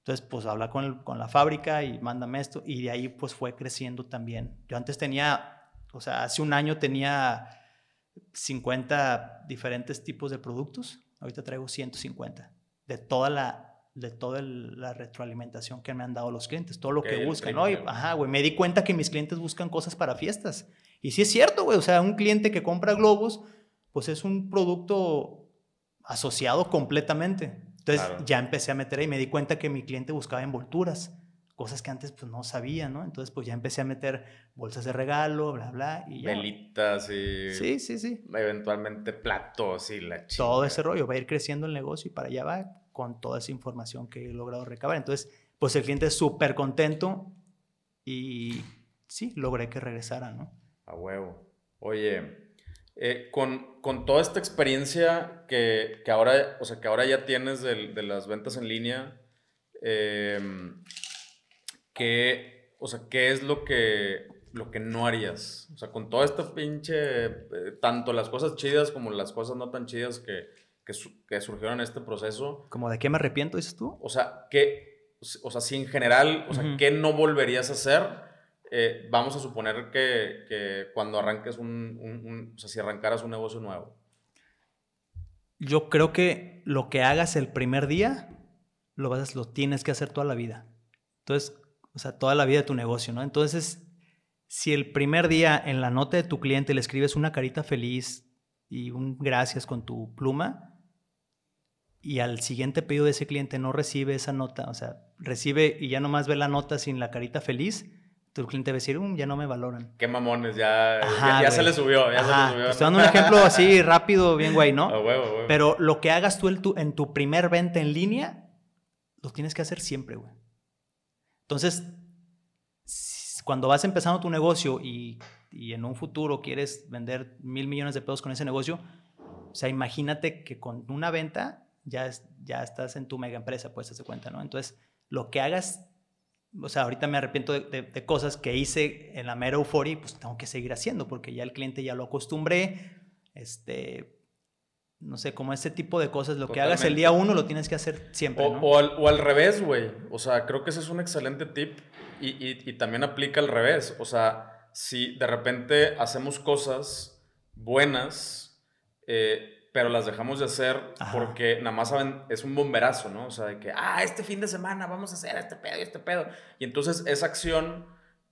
Entonces, pues habla con, con la fábrica y mándame esto. Y de ahí, pues fue creciendo también. Yo antes tenía, o sea, hace un año tenía 50 diferentes tipos de productos. Ahorita traigo 150 de toda la de toda la retroalimentación que me han dado los clientes, todo lo que buscan, ¿no? ajá, güey, me di cuenta que mis clientes buscan cosas para fiestas. Y sí es cierto, güey, o sea, un cliente que compra globos, pues es un producto asociado completamente. Entonces ya empecé a meter ahí, me di cuenta que mi cliente buscaba envolturas cosas que antes pues no sabía, ¿no? Entonces pues ya empecé a meter bolsas de regalo, bla, bla, y ya. Velitas y... Sí, sí, sí. Eventualmente platos y la chica. Todo ese rollo, va a ir creciendo el negocio y para allá va con toda esa información que he logrado recabar. Entonces pues el cliente es súper contento y sí, logré que regresara, ¿no? A huevo. Oye, eh, con, con, toda esta experiencia que, que, ahora, o sea, que ahora ya tienes de, de las ventas en línea, eh, ¿qué, o sea, ¿qué es lo que, lo que no harías? O sea, con toda esta pinche, eh, tanto las cosas chidas como las cosas no tan chidas que, que, que, surgieron en este proceso. ¿Como de qué me arrepiento, dices tú? O sea, ¿qué, o sea, si en general, o sea, ¿qué no volverías a hacer? Eh, vamos a suponer que, que cuando arranques un, un, o sea, si arrancaras un negocio nuevo. Yo creo que lo que hagas el primer día, lo, vas, lo tienes que hacer toda la vida. Entonces, o sea, toda la vida de tu negocio, ¿no? Entonces, si el primer día en la nota de tu cliente le escribes una carita feliz y un gracias con tu pluma, y al siguiente pedido de ese cliente no recibe esa nota, o sea, recibe y ya nomás ve la nota sin la carita feliz, tu cliente va a decir, um, ya no me valoran. Qué mamones, ya, ya, se le subió, ya se le subió. Estoy dando un ejemplo así rápido, bien güey, ¿no? Huevo, huevo. Pero lo que hagas tú en tu, en tu primer venta en línea, lo tienes que hacer siempre, güey. Entonces, cuando vas empezando tu negocio y, y, en un futuro quieres vender mil millones de pesos con ese negocio, o sea, imagínate que con una venta ya, es, ya estás en tu mega empresa, pues, te cuenta, ¿no? Entonces, lo que hagas o sea, ahorita me arrepiento de, cosas que hice en la mera euforia pues tengo que seguir haciendo porque ya el cliente ya lo acostumbré. Este, no sé, como ese tipo de cosas, lo que hagas el día uno lo tienes que hacer siempre. O, o, al, o al, revés, güey. O sea, creo que ese es un excelente tip y, y, y también aplica al revés. O sea, si de repente hacemos cosas buenas, eh, pero las dejamos de hacer porque nada más saben, es un bomberazo, ¿no? O sea, de que, ah, este fin de semana vamos a hacer este pedo y este pedo. Y entonces esa acción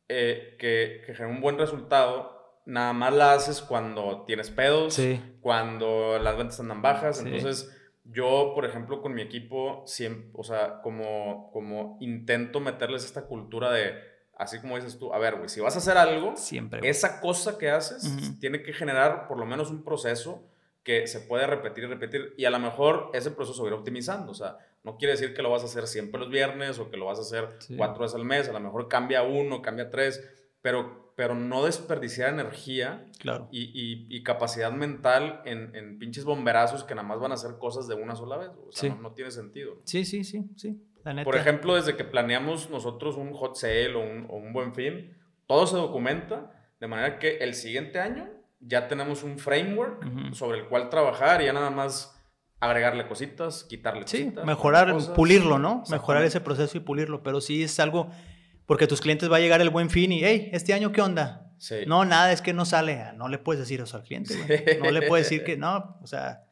eh, que, que genera un buen resultado, nada más la haces cuando tienes pedos, cuando las ventas andan bajas. Entonces, yo, por ejemplo, con mi equipo, siempre, o sea, como, como intento meterles esta cultura de, así como dices tú, a ver, güey, si vas a hacer algo, siempre, esa cosa que haces tiene que generar por lo menos un proceso que se puede repetir y repetir y a lo mejor ese proceso va a ir optimizando. O sea, no quiere decir que lo vas a hacer siempre los viernes o que lo vas a hacer cuatro veces al mes, a lo mejor cambia uno, cambia tres, pero, pero no desperdiciar energía claro. y, y, capacidad mental en, en, pinches bomberazos que nada más van a hacer cosas de una sola vez. O sea, no, tiene sentido. Sí, sí, sí, sí. Por ejemplo, desde que planeamos nosotros un hot sale o un, o un buen fin, todo se documenta de manera que el siguiente año ya tenemos un framework sobre el cual trabajar y ya nada más agregarle cositas, quitarle sí, mejorar, pulirlo, ¿no? Mejorar ese proceso y pulirlo, pero sí es algo, porque tus clientes va a llegar el buen fin y, hey, ¿este año qué onda? Sí. No, nada, es que no sale. Ah, no le puedes decir eso al cliente, güey. No le puedes decir que no, o sea,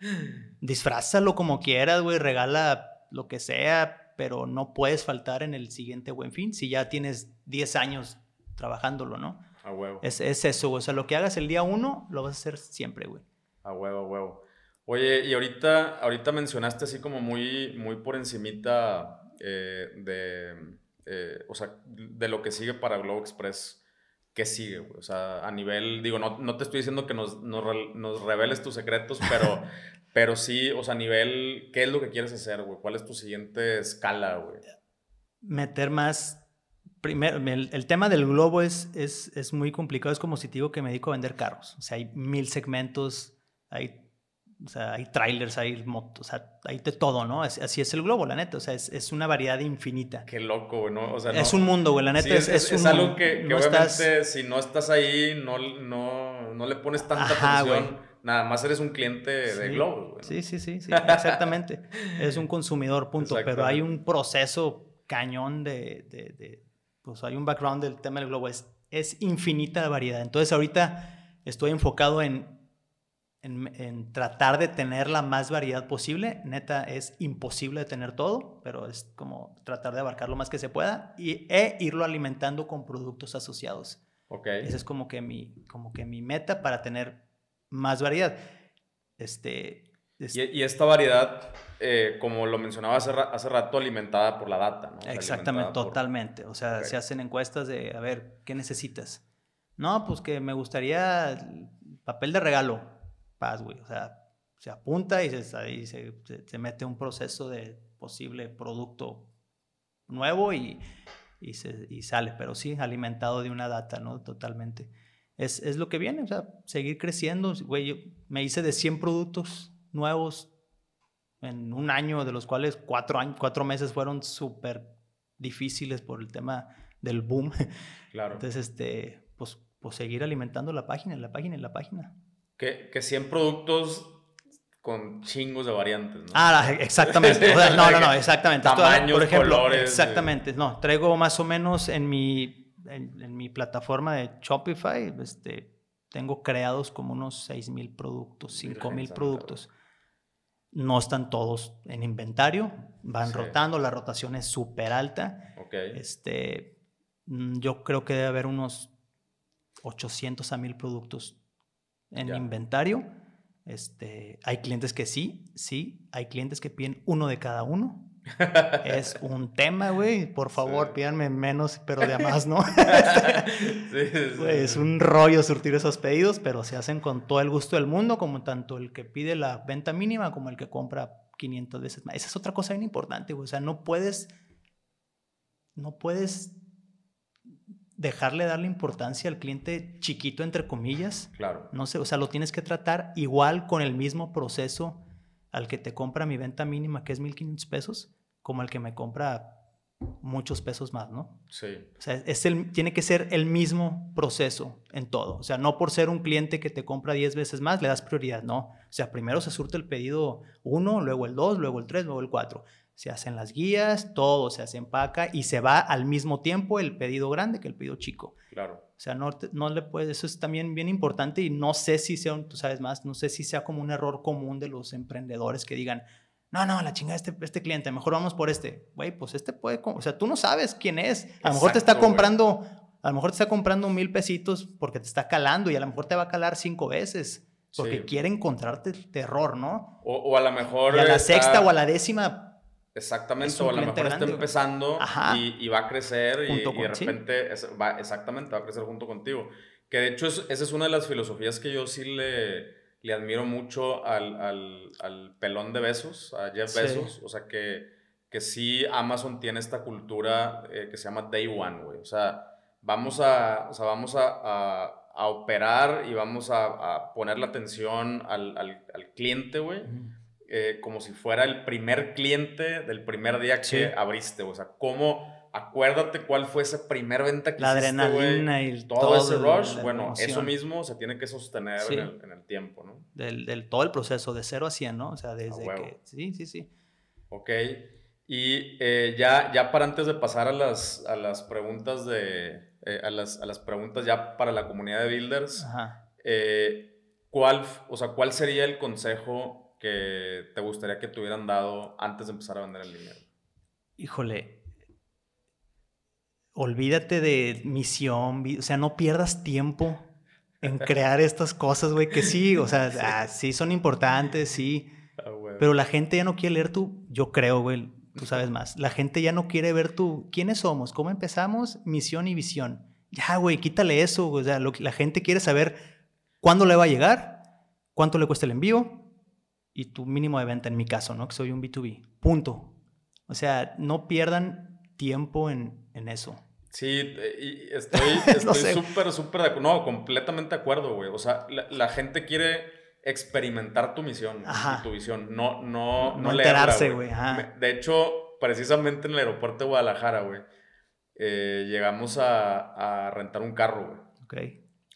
disfrázalo como quieras, güey, regala lo que sea, pero no puedes faltar en el siguiente buen fin si ya tienes 10 años trabajándolo, ¿no? A huevo. Es, es eso, O sea, lo que hagas el día uno, lo vas a hacer siempre, güey. A huevo, a huevo. Oye, y ahorita, ahorita mencionaste así como muy, muy por encimita eh, de, eh, o sea, de lo que sigue para Globo Express. ¿Qué sigue, güey? O sea, a nivel, digo, no, no te estoy diciendo que nos, nos, nos reveles tus secretos, pero, pero sí, o sea, a nivel, ¿qué es lo que quieres hacer, güey? ¿Cuál es tu siguiente escala, güey? Meter más primero, el, tema del globo es, es, es, muy complicado. Es como si te digo que me dedico a vender carros. O sea, hay mil segmentos, hay, o sea, hay trailers, hay motos, o sea, hay de todo, ¿no? Así, es el globo, la neta. O sea, es, es una variedad infinita. Qué loco, ¿no? O sea, es un mundo, güey, la neta. es, es, algo que, que obviamente si no estás ahí, no, no, no le pones tanta atención. Nada más eres un cliente de Globo. Güey. Sí, sí, sí, sí, exactamente. eres un consumidor, punto. Pero hay un proceso cañón de, de pues hay un background del tema del globo, es, es infinita la variedad. Entonces ahorita estoy enfocado en, en, tratar de tener la más variedad posible. Neta, es imposible de tener todo, pero es como tratar de abarcar lo más que se pueda y, e irlo alimentando con productos asociados. Okay. Esa es como que mi, como que mi meta para tener más variedad. Este, y, esta variedad, eh, como lo mencionaba hace, hace, rato, alimentada por la data, ¿no? Exactamente, totalmente. O sea, se hacen encuestas de, a ver, ¿qué necesitas? No, pues que me gustaría papel de regalo. Paz, güey. O sea, se apunta y, se, se, se, mete un proceso de posible producto nuevo y, y, se, y sale. Pero sí, alimentado de una data, ¿no? Totalmente. Es, es lo que viene, o sea, seguir creciendo. Güey, yo me hice de 100 productos nuevos en un año, de los cuales cuatro, años, cuatro meses fueron súper difíciles por el tema del boom. Claro. Entonces, este, pues, pues seguir alimentando la página, la página, la página. Que, que 100 productos con chingos de variantes, ¿no? Ah, exactamente. no, no, no, exactamente. Tamaños, por ejemplo, colores. Exactamente. No, traigo más o menos en mi, en, en mi plataforma de Shopify, este, tengo creados como unos 6 mil productos, 5 mil productos no están todos en inventario, van rotando, la rotación es súper alta. Este, mm, yo creo que debe haber unos 800 a 1000 productos en inventario. Este, hay clientes que sí, sí, hay clientes que piden uno de cada uno. es un tema, güey. Por favor, pídanme menos, pero de más, ¿no? sí, sí, es un rollo surtir esos pedidos, pero se hacen con todo el gusto del mundo, como tanto el que pide la venta mínima como el que compra 500 veces más. Esa es otra cosa bien importante, güey. O sea, no puedes, no puedes dejarle darle importancia al cliente chiquito, entre comillas. Claro. No sé, o sea, lo tienes que tratar igual con el mismo proceso al que te compra mi venta mínima, que es 1500 pesos, como al que me compra muchos pesos más, ¿no? Sí. O sea, es el, tiene que ser el mismo proceso en todo. O sea, no por ser un cliente que te compra 10 veces más, le das prioridad, no. O sea, primero se surte el pedido 1, luego el 2, luego el 3, luego el 4. Se hacen las guías, todo se hace empaca y se va al mismo tiempo el pedido grande que el pedido chico. Claro. O sea, no, no le puedes, eso es también bien importante y no sé si sea, tú sabes más, no sé si sea como un error común de los emprendedores que digan, no, no, la chingada este, este cliente, mejor vamos por este. Güey, pues este puede, o sea, tú no sabes quién es. A lo mejor te está comprando, a lo mejor te está comprando mil pesitos porque te está calando y a lo mejor te va a calar cinco veces. Porque quiere encontrarte terror, ¿no? O, a lo mejor. Y a la sexta o a la décima Exactamente, o a lo mejor está empezando y, va a crecer y, de repente va, exactamente va a crecer junto contigo. Que de hecho esa es una de las filosofías que yo sí le, le admiro mucho al, al, al pelón de besos, a Jeff Bezos. O sea que, que sí Amazon tiene esta cultura eh, que se llama Day One, güey. O sea, vamos a, o sea, vamos a, a, operar y vamos a, poner la atención al, al, al cliente, güey. Eh, como si fuera el primer cliente del primer día que abriste. O sea, cómo, acuérdate cuál fue esa primer venta que La adrenalina y todo, ese rush. Bueno, eso mismo se tiene que sostener en, el, tiempo, ¿no? Del, del, todo el proceso, de 0 a 100, ¿no? O sea, desde que... Sí, sí, sí. Ok. Y eh, ya, ya para antes de pasar a las, a las preguntas de... Eh, a, las, a las preguntas ya para la comunidad de builders, ¿cuál, o sea, ¿cuál sería el consejo que te gustaría que te hubieran dado antes de empezar a vender el dinero? Híjole, olvídate de misión, o sea, no pierdas tiempo en crear estas cosas, güey, que sí, o sea, ah, sí, son importantes, sí, ah, pero la gente ya no quiere leer tu, yo creo, güey, tú sabes más, la gente ya no quiere ver tu, quiénes somos, cómo empezamos, misión y visión. Ya, güey, quítale eso, o sea, la gente quiere saber cuándo le va a llegar, cuánto le cuesta el envío, y tu mínimo de venta, en mi caso, ¿no? Que soy un B2B. Punto. O sea, no pierdan tiempo en, en eso. Sí, estoy súper, súper de acuerdo. No, completamente de acuerdo, güey. O sea, la, gente quiere experimentar tu misión y tu visión, no, no, no, enterarse, güey. De hecho, precisamente en el aeropuerto de Guadalajara, güey, eh, llegamos a, a, rentar un carro, güey. Ok.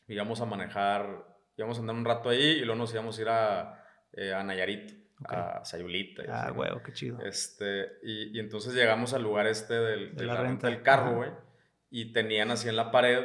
Íbamos a manejar, íbamos a andar un rato ahí y luego nos íbamos a ir a, eh, a Nayarit, a Sayulita. Ah, huevo, qué chido. Este, y, entonces llegamos al lugar este del, de, la, renta del carro, güey, y tenían así en la pared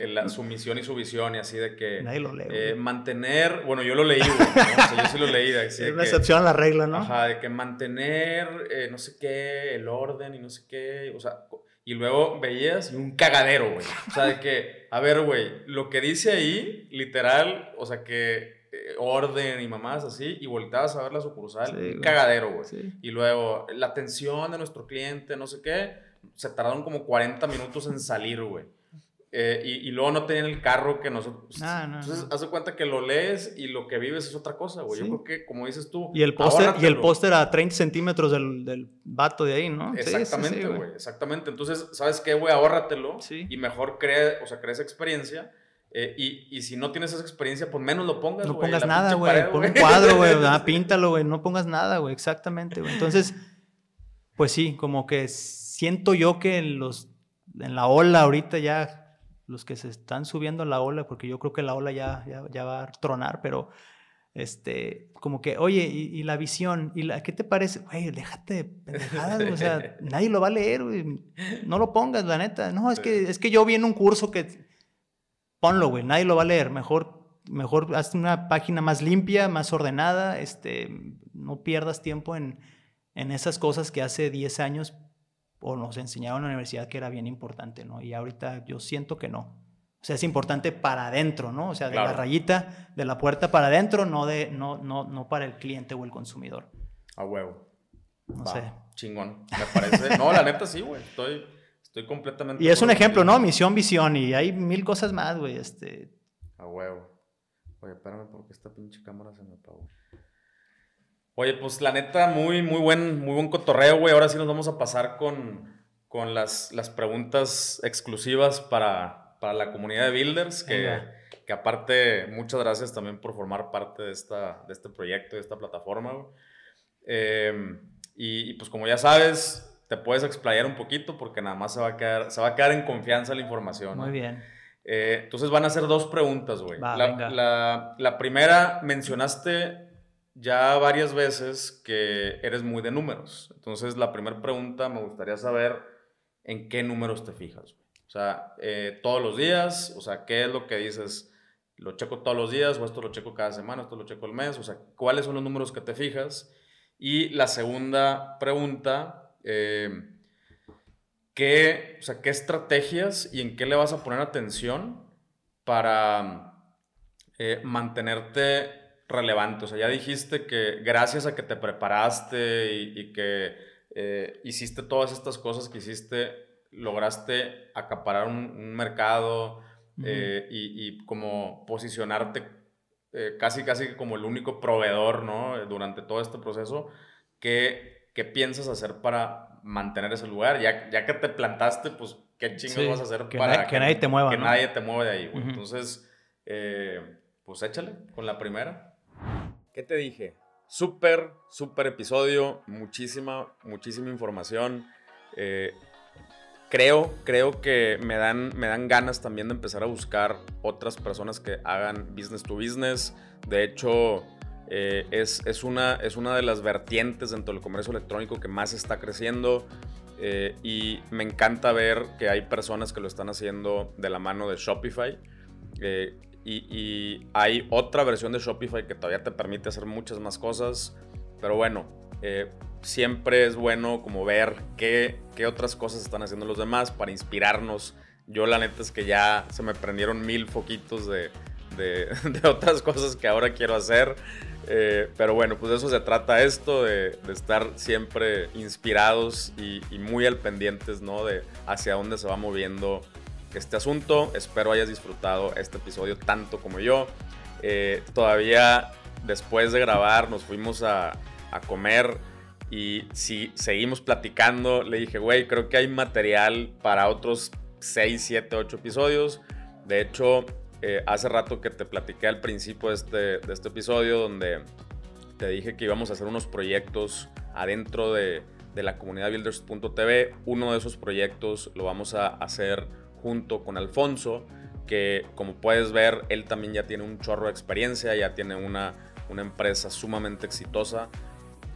eh, su misión y su visión, y así de que. Nadie lo lee. Eh, mantener. Bueno, yo lo leí, güey. yo sí lo leí. es una excepción a la regla, ¿no? Ajá, de que mantener no sé qué, el orden y no sé qué. O sea, y luego veías un cagadero, güey. O sea, de que, a ver, güey, lo que dice ahí, literal, o sea, que orden y mamás así, y volteabas a ver la sucursal, un cagadero, güey. Y luego, la atención de nuestro cliente, no sé qué, se tardaron como 40 minutos en salir, güey. Eh, y, luego no tenían el carro que nosotros. entonces, haz de cuenta que lo lees y lo que vives es otra cosa, güey. Yo creo que, como dices tú. Y el póster, y el póster a 30 centímetros del, del, vato de ahí, ¿no? Exactamente, güey. exactamente. Entonces, ¿sabes qué, güey? Ahórratelo. Y mejor crea, o sea, crea esa experiencia eh, y, y, si no tienes esa experiencia, pues menos lo pongas, No pongas nada, güey. Pon un cuadro, güey. Ah, píntalo, güey. No pongas nada, güey. Exactamente, güey. Entonces, pues sí, como que siento yo que en, los, en la ola ahorita ya, los que se están subiendo a la ola, porque yo creo que la ola ya, ya, ya va a tronar, pero este, como que, oye, y, la visión, y la, ¿qué te parece? Güey, déjate de pendejadas, o sea, nadie lo va a leer, güey. No lo pongas, la neta. No, es que, es que yo vi en un curso que ponlo, güey, nadie lo va a leer. Mejor, mejor haz una página más limpia, más ordenada, este, no pierdas tiempo en, en esas cosas que hace 10 años o nos enseñaron en la universidad que era bien importante, ¿no? Y ahorita yo siento que no. O sea, es importante para adentro, ¿no? O sea, de la rayita, de la puerta para adentro, no, de, no, no, no para el cliente o el consumidor. A huevo. No sé. Chingón. Me parece. No, la neta sí, güey. Estoy, estoy completamente. Y es un ejemplo, ¿no? Misión, visión. Y hay mil cosas más, güey. Este. A huevo. Oye, espérame porque esta pinche cámara se me apagó. Oye, pues la neta, muy, muy buen, muy buen cotorreo, güey. Ahora sí nos vamos a pasar con, con las, las preguntas exclusivas para, para la comunidad de Builders, que, que, aparte, muchas gracias también por formar parte de, esta, de este proyecto, de esta plataforma. Eh, y, pues como ya sabes, te puedes explayar un poquito porque nada más se va a quedar, se va a quedar en confianza la información. Muy bien. Eh, entonces van a ser dos preguntas, güey. La, la, la, primera, mencionaste ya varias veces que eres muy de números. Entonces la primera pregunta me gustaría saber en qué números te fijas. O sea, eh, todos los días, o sea, ¿qué es lo que dices? ¿Lo checo todos los días o esto lo checo cada semana, esto lo checo el mes? O sea, ¿cuáles son los números que te fijas? Y la segunda pregunta, eh, ¿qué, o sea, ¿qué estrategias y en qué le vas a poner atención para eh, mantenerte relevante? O sea, ya dijiste que gracias a que te preparaste y que eh, hiciste todas estas cosas que hiciste, lograste acaparar un, mercado eh, y, como posicionarte casi, casi como el único proveedor, ¿no? Durante todo este proceso, ¿qué, qué piensas hacer para mantener ese lugar? Ya, ya que te plantaste, pues, ¿qué chingados vas a hacer para que, nadie te mueva, Que nadie te mueva de ahí, Entonces, pues échale con la primera. ¿Qué te dije? Súper, súper episodio, muchísima, muchísima información. Eh, creo, creo que me dan, me dan ganas también de empezar a buscar otras personas que hagan business to business. De hecho, eh, es, es, una, es una de las vertientes dentro del comercio electrónico que más está creciendo. Eh, y me encanta ver que hay personas que lo están haciendo de la mano de Shopify. Y, hay otra versión de Shopify que todavía te permite hacer muchas más cosas. Pero bueno, eh, siempre es bueno como ver qué, qué, otras cosas están haciendo los demás para inspirarnos. Yo la neta es que ya se me prendieron mil foquitos de, de, otras cosas que ahora quiero hacer. Eh, pero bueno, pues de eso se trata esto, de, estar siempre inspirados y, y, muy al pendientes, ¿no? De hacia dónde se va moviendo este asunto. Espero hayas disfrutado este episodio tanto como yo. Eh, todavía después de grabar nos fuimos a, a comer y si seguimos platicando, le dije, güey, creo que hay material para otros 6, 7, 8 episodios. De hecho, eh, hace rato que te platiqué al principio de este, de este episodio donde te dije que íbamos a hacer unos proyectos adentro de, de la comunidad builders.tv. Uno de esos proyectos lo vamos a hacer junto con Alfonso, que como puedes ver, él también ya tiene un chorro de experiencia, ya tiene una, una empresa sumamente exitosa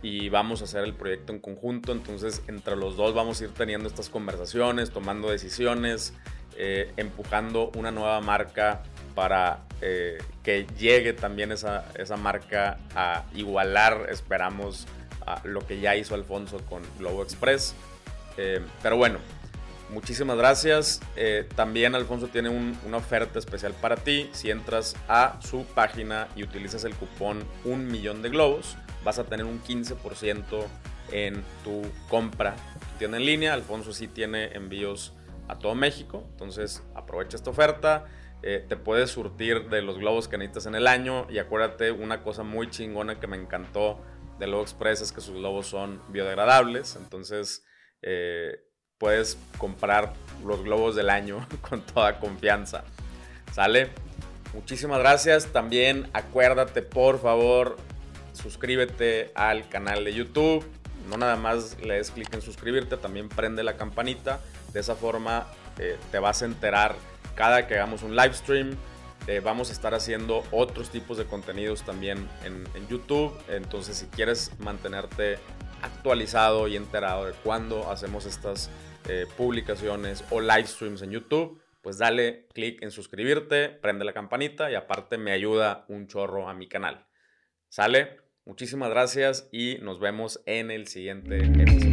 y vamos a hacer el proyecto en conjunto. Entonces, entre los dos vamos a ir teniendo estas conversaciones, tomando decisiones, eh, empujando una nueva marca para eh, que llegue también esa, esa marca a igualar, esperamos, lo que ya hizo Alfonso con Globo Express. Eh, pero bueno, Muchísimas gracias. Eh, también Alfonso tiene una oferta especial para ti. Si entras a su página y utilizas el cupón un millón de globos, vas a tener un 15% en tu compra. Tiene en línea, Alfonso sí tiene envíos a todo México, entonces aprovecha esta oferta. Eh, te puedes surtir de los globos que necesitas en el año y acuérdate una cosa muy chingona que me encantó de Globo Express es que sus globos son biodegradables, entonces eh, puedes comprar los globos del año con toda confianza. ¿Sale? Muchísimas gracias. También acuérdate, por favor, suscríbete al canal de YouTube. No nada más le des clic en suscribirte, también prende la campanita. De esa forma eh, te vas a enterar cada que hagamos un live stream. Eh, vamos a estar haciendo otros tipos de contenidos también en, YouTube. Entonces, si quieres mantenerte actualizado y enterado de cuándo hacemos estas eh, publicaciones o live streams en YouTube, pues dale click en suscribirte, prende la campanita y aparte me ayuda un chorro a mi canal. ¿Sale? Muchísimas gracias y nos vemos en el siguiente episodio.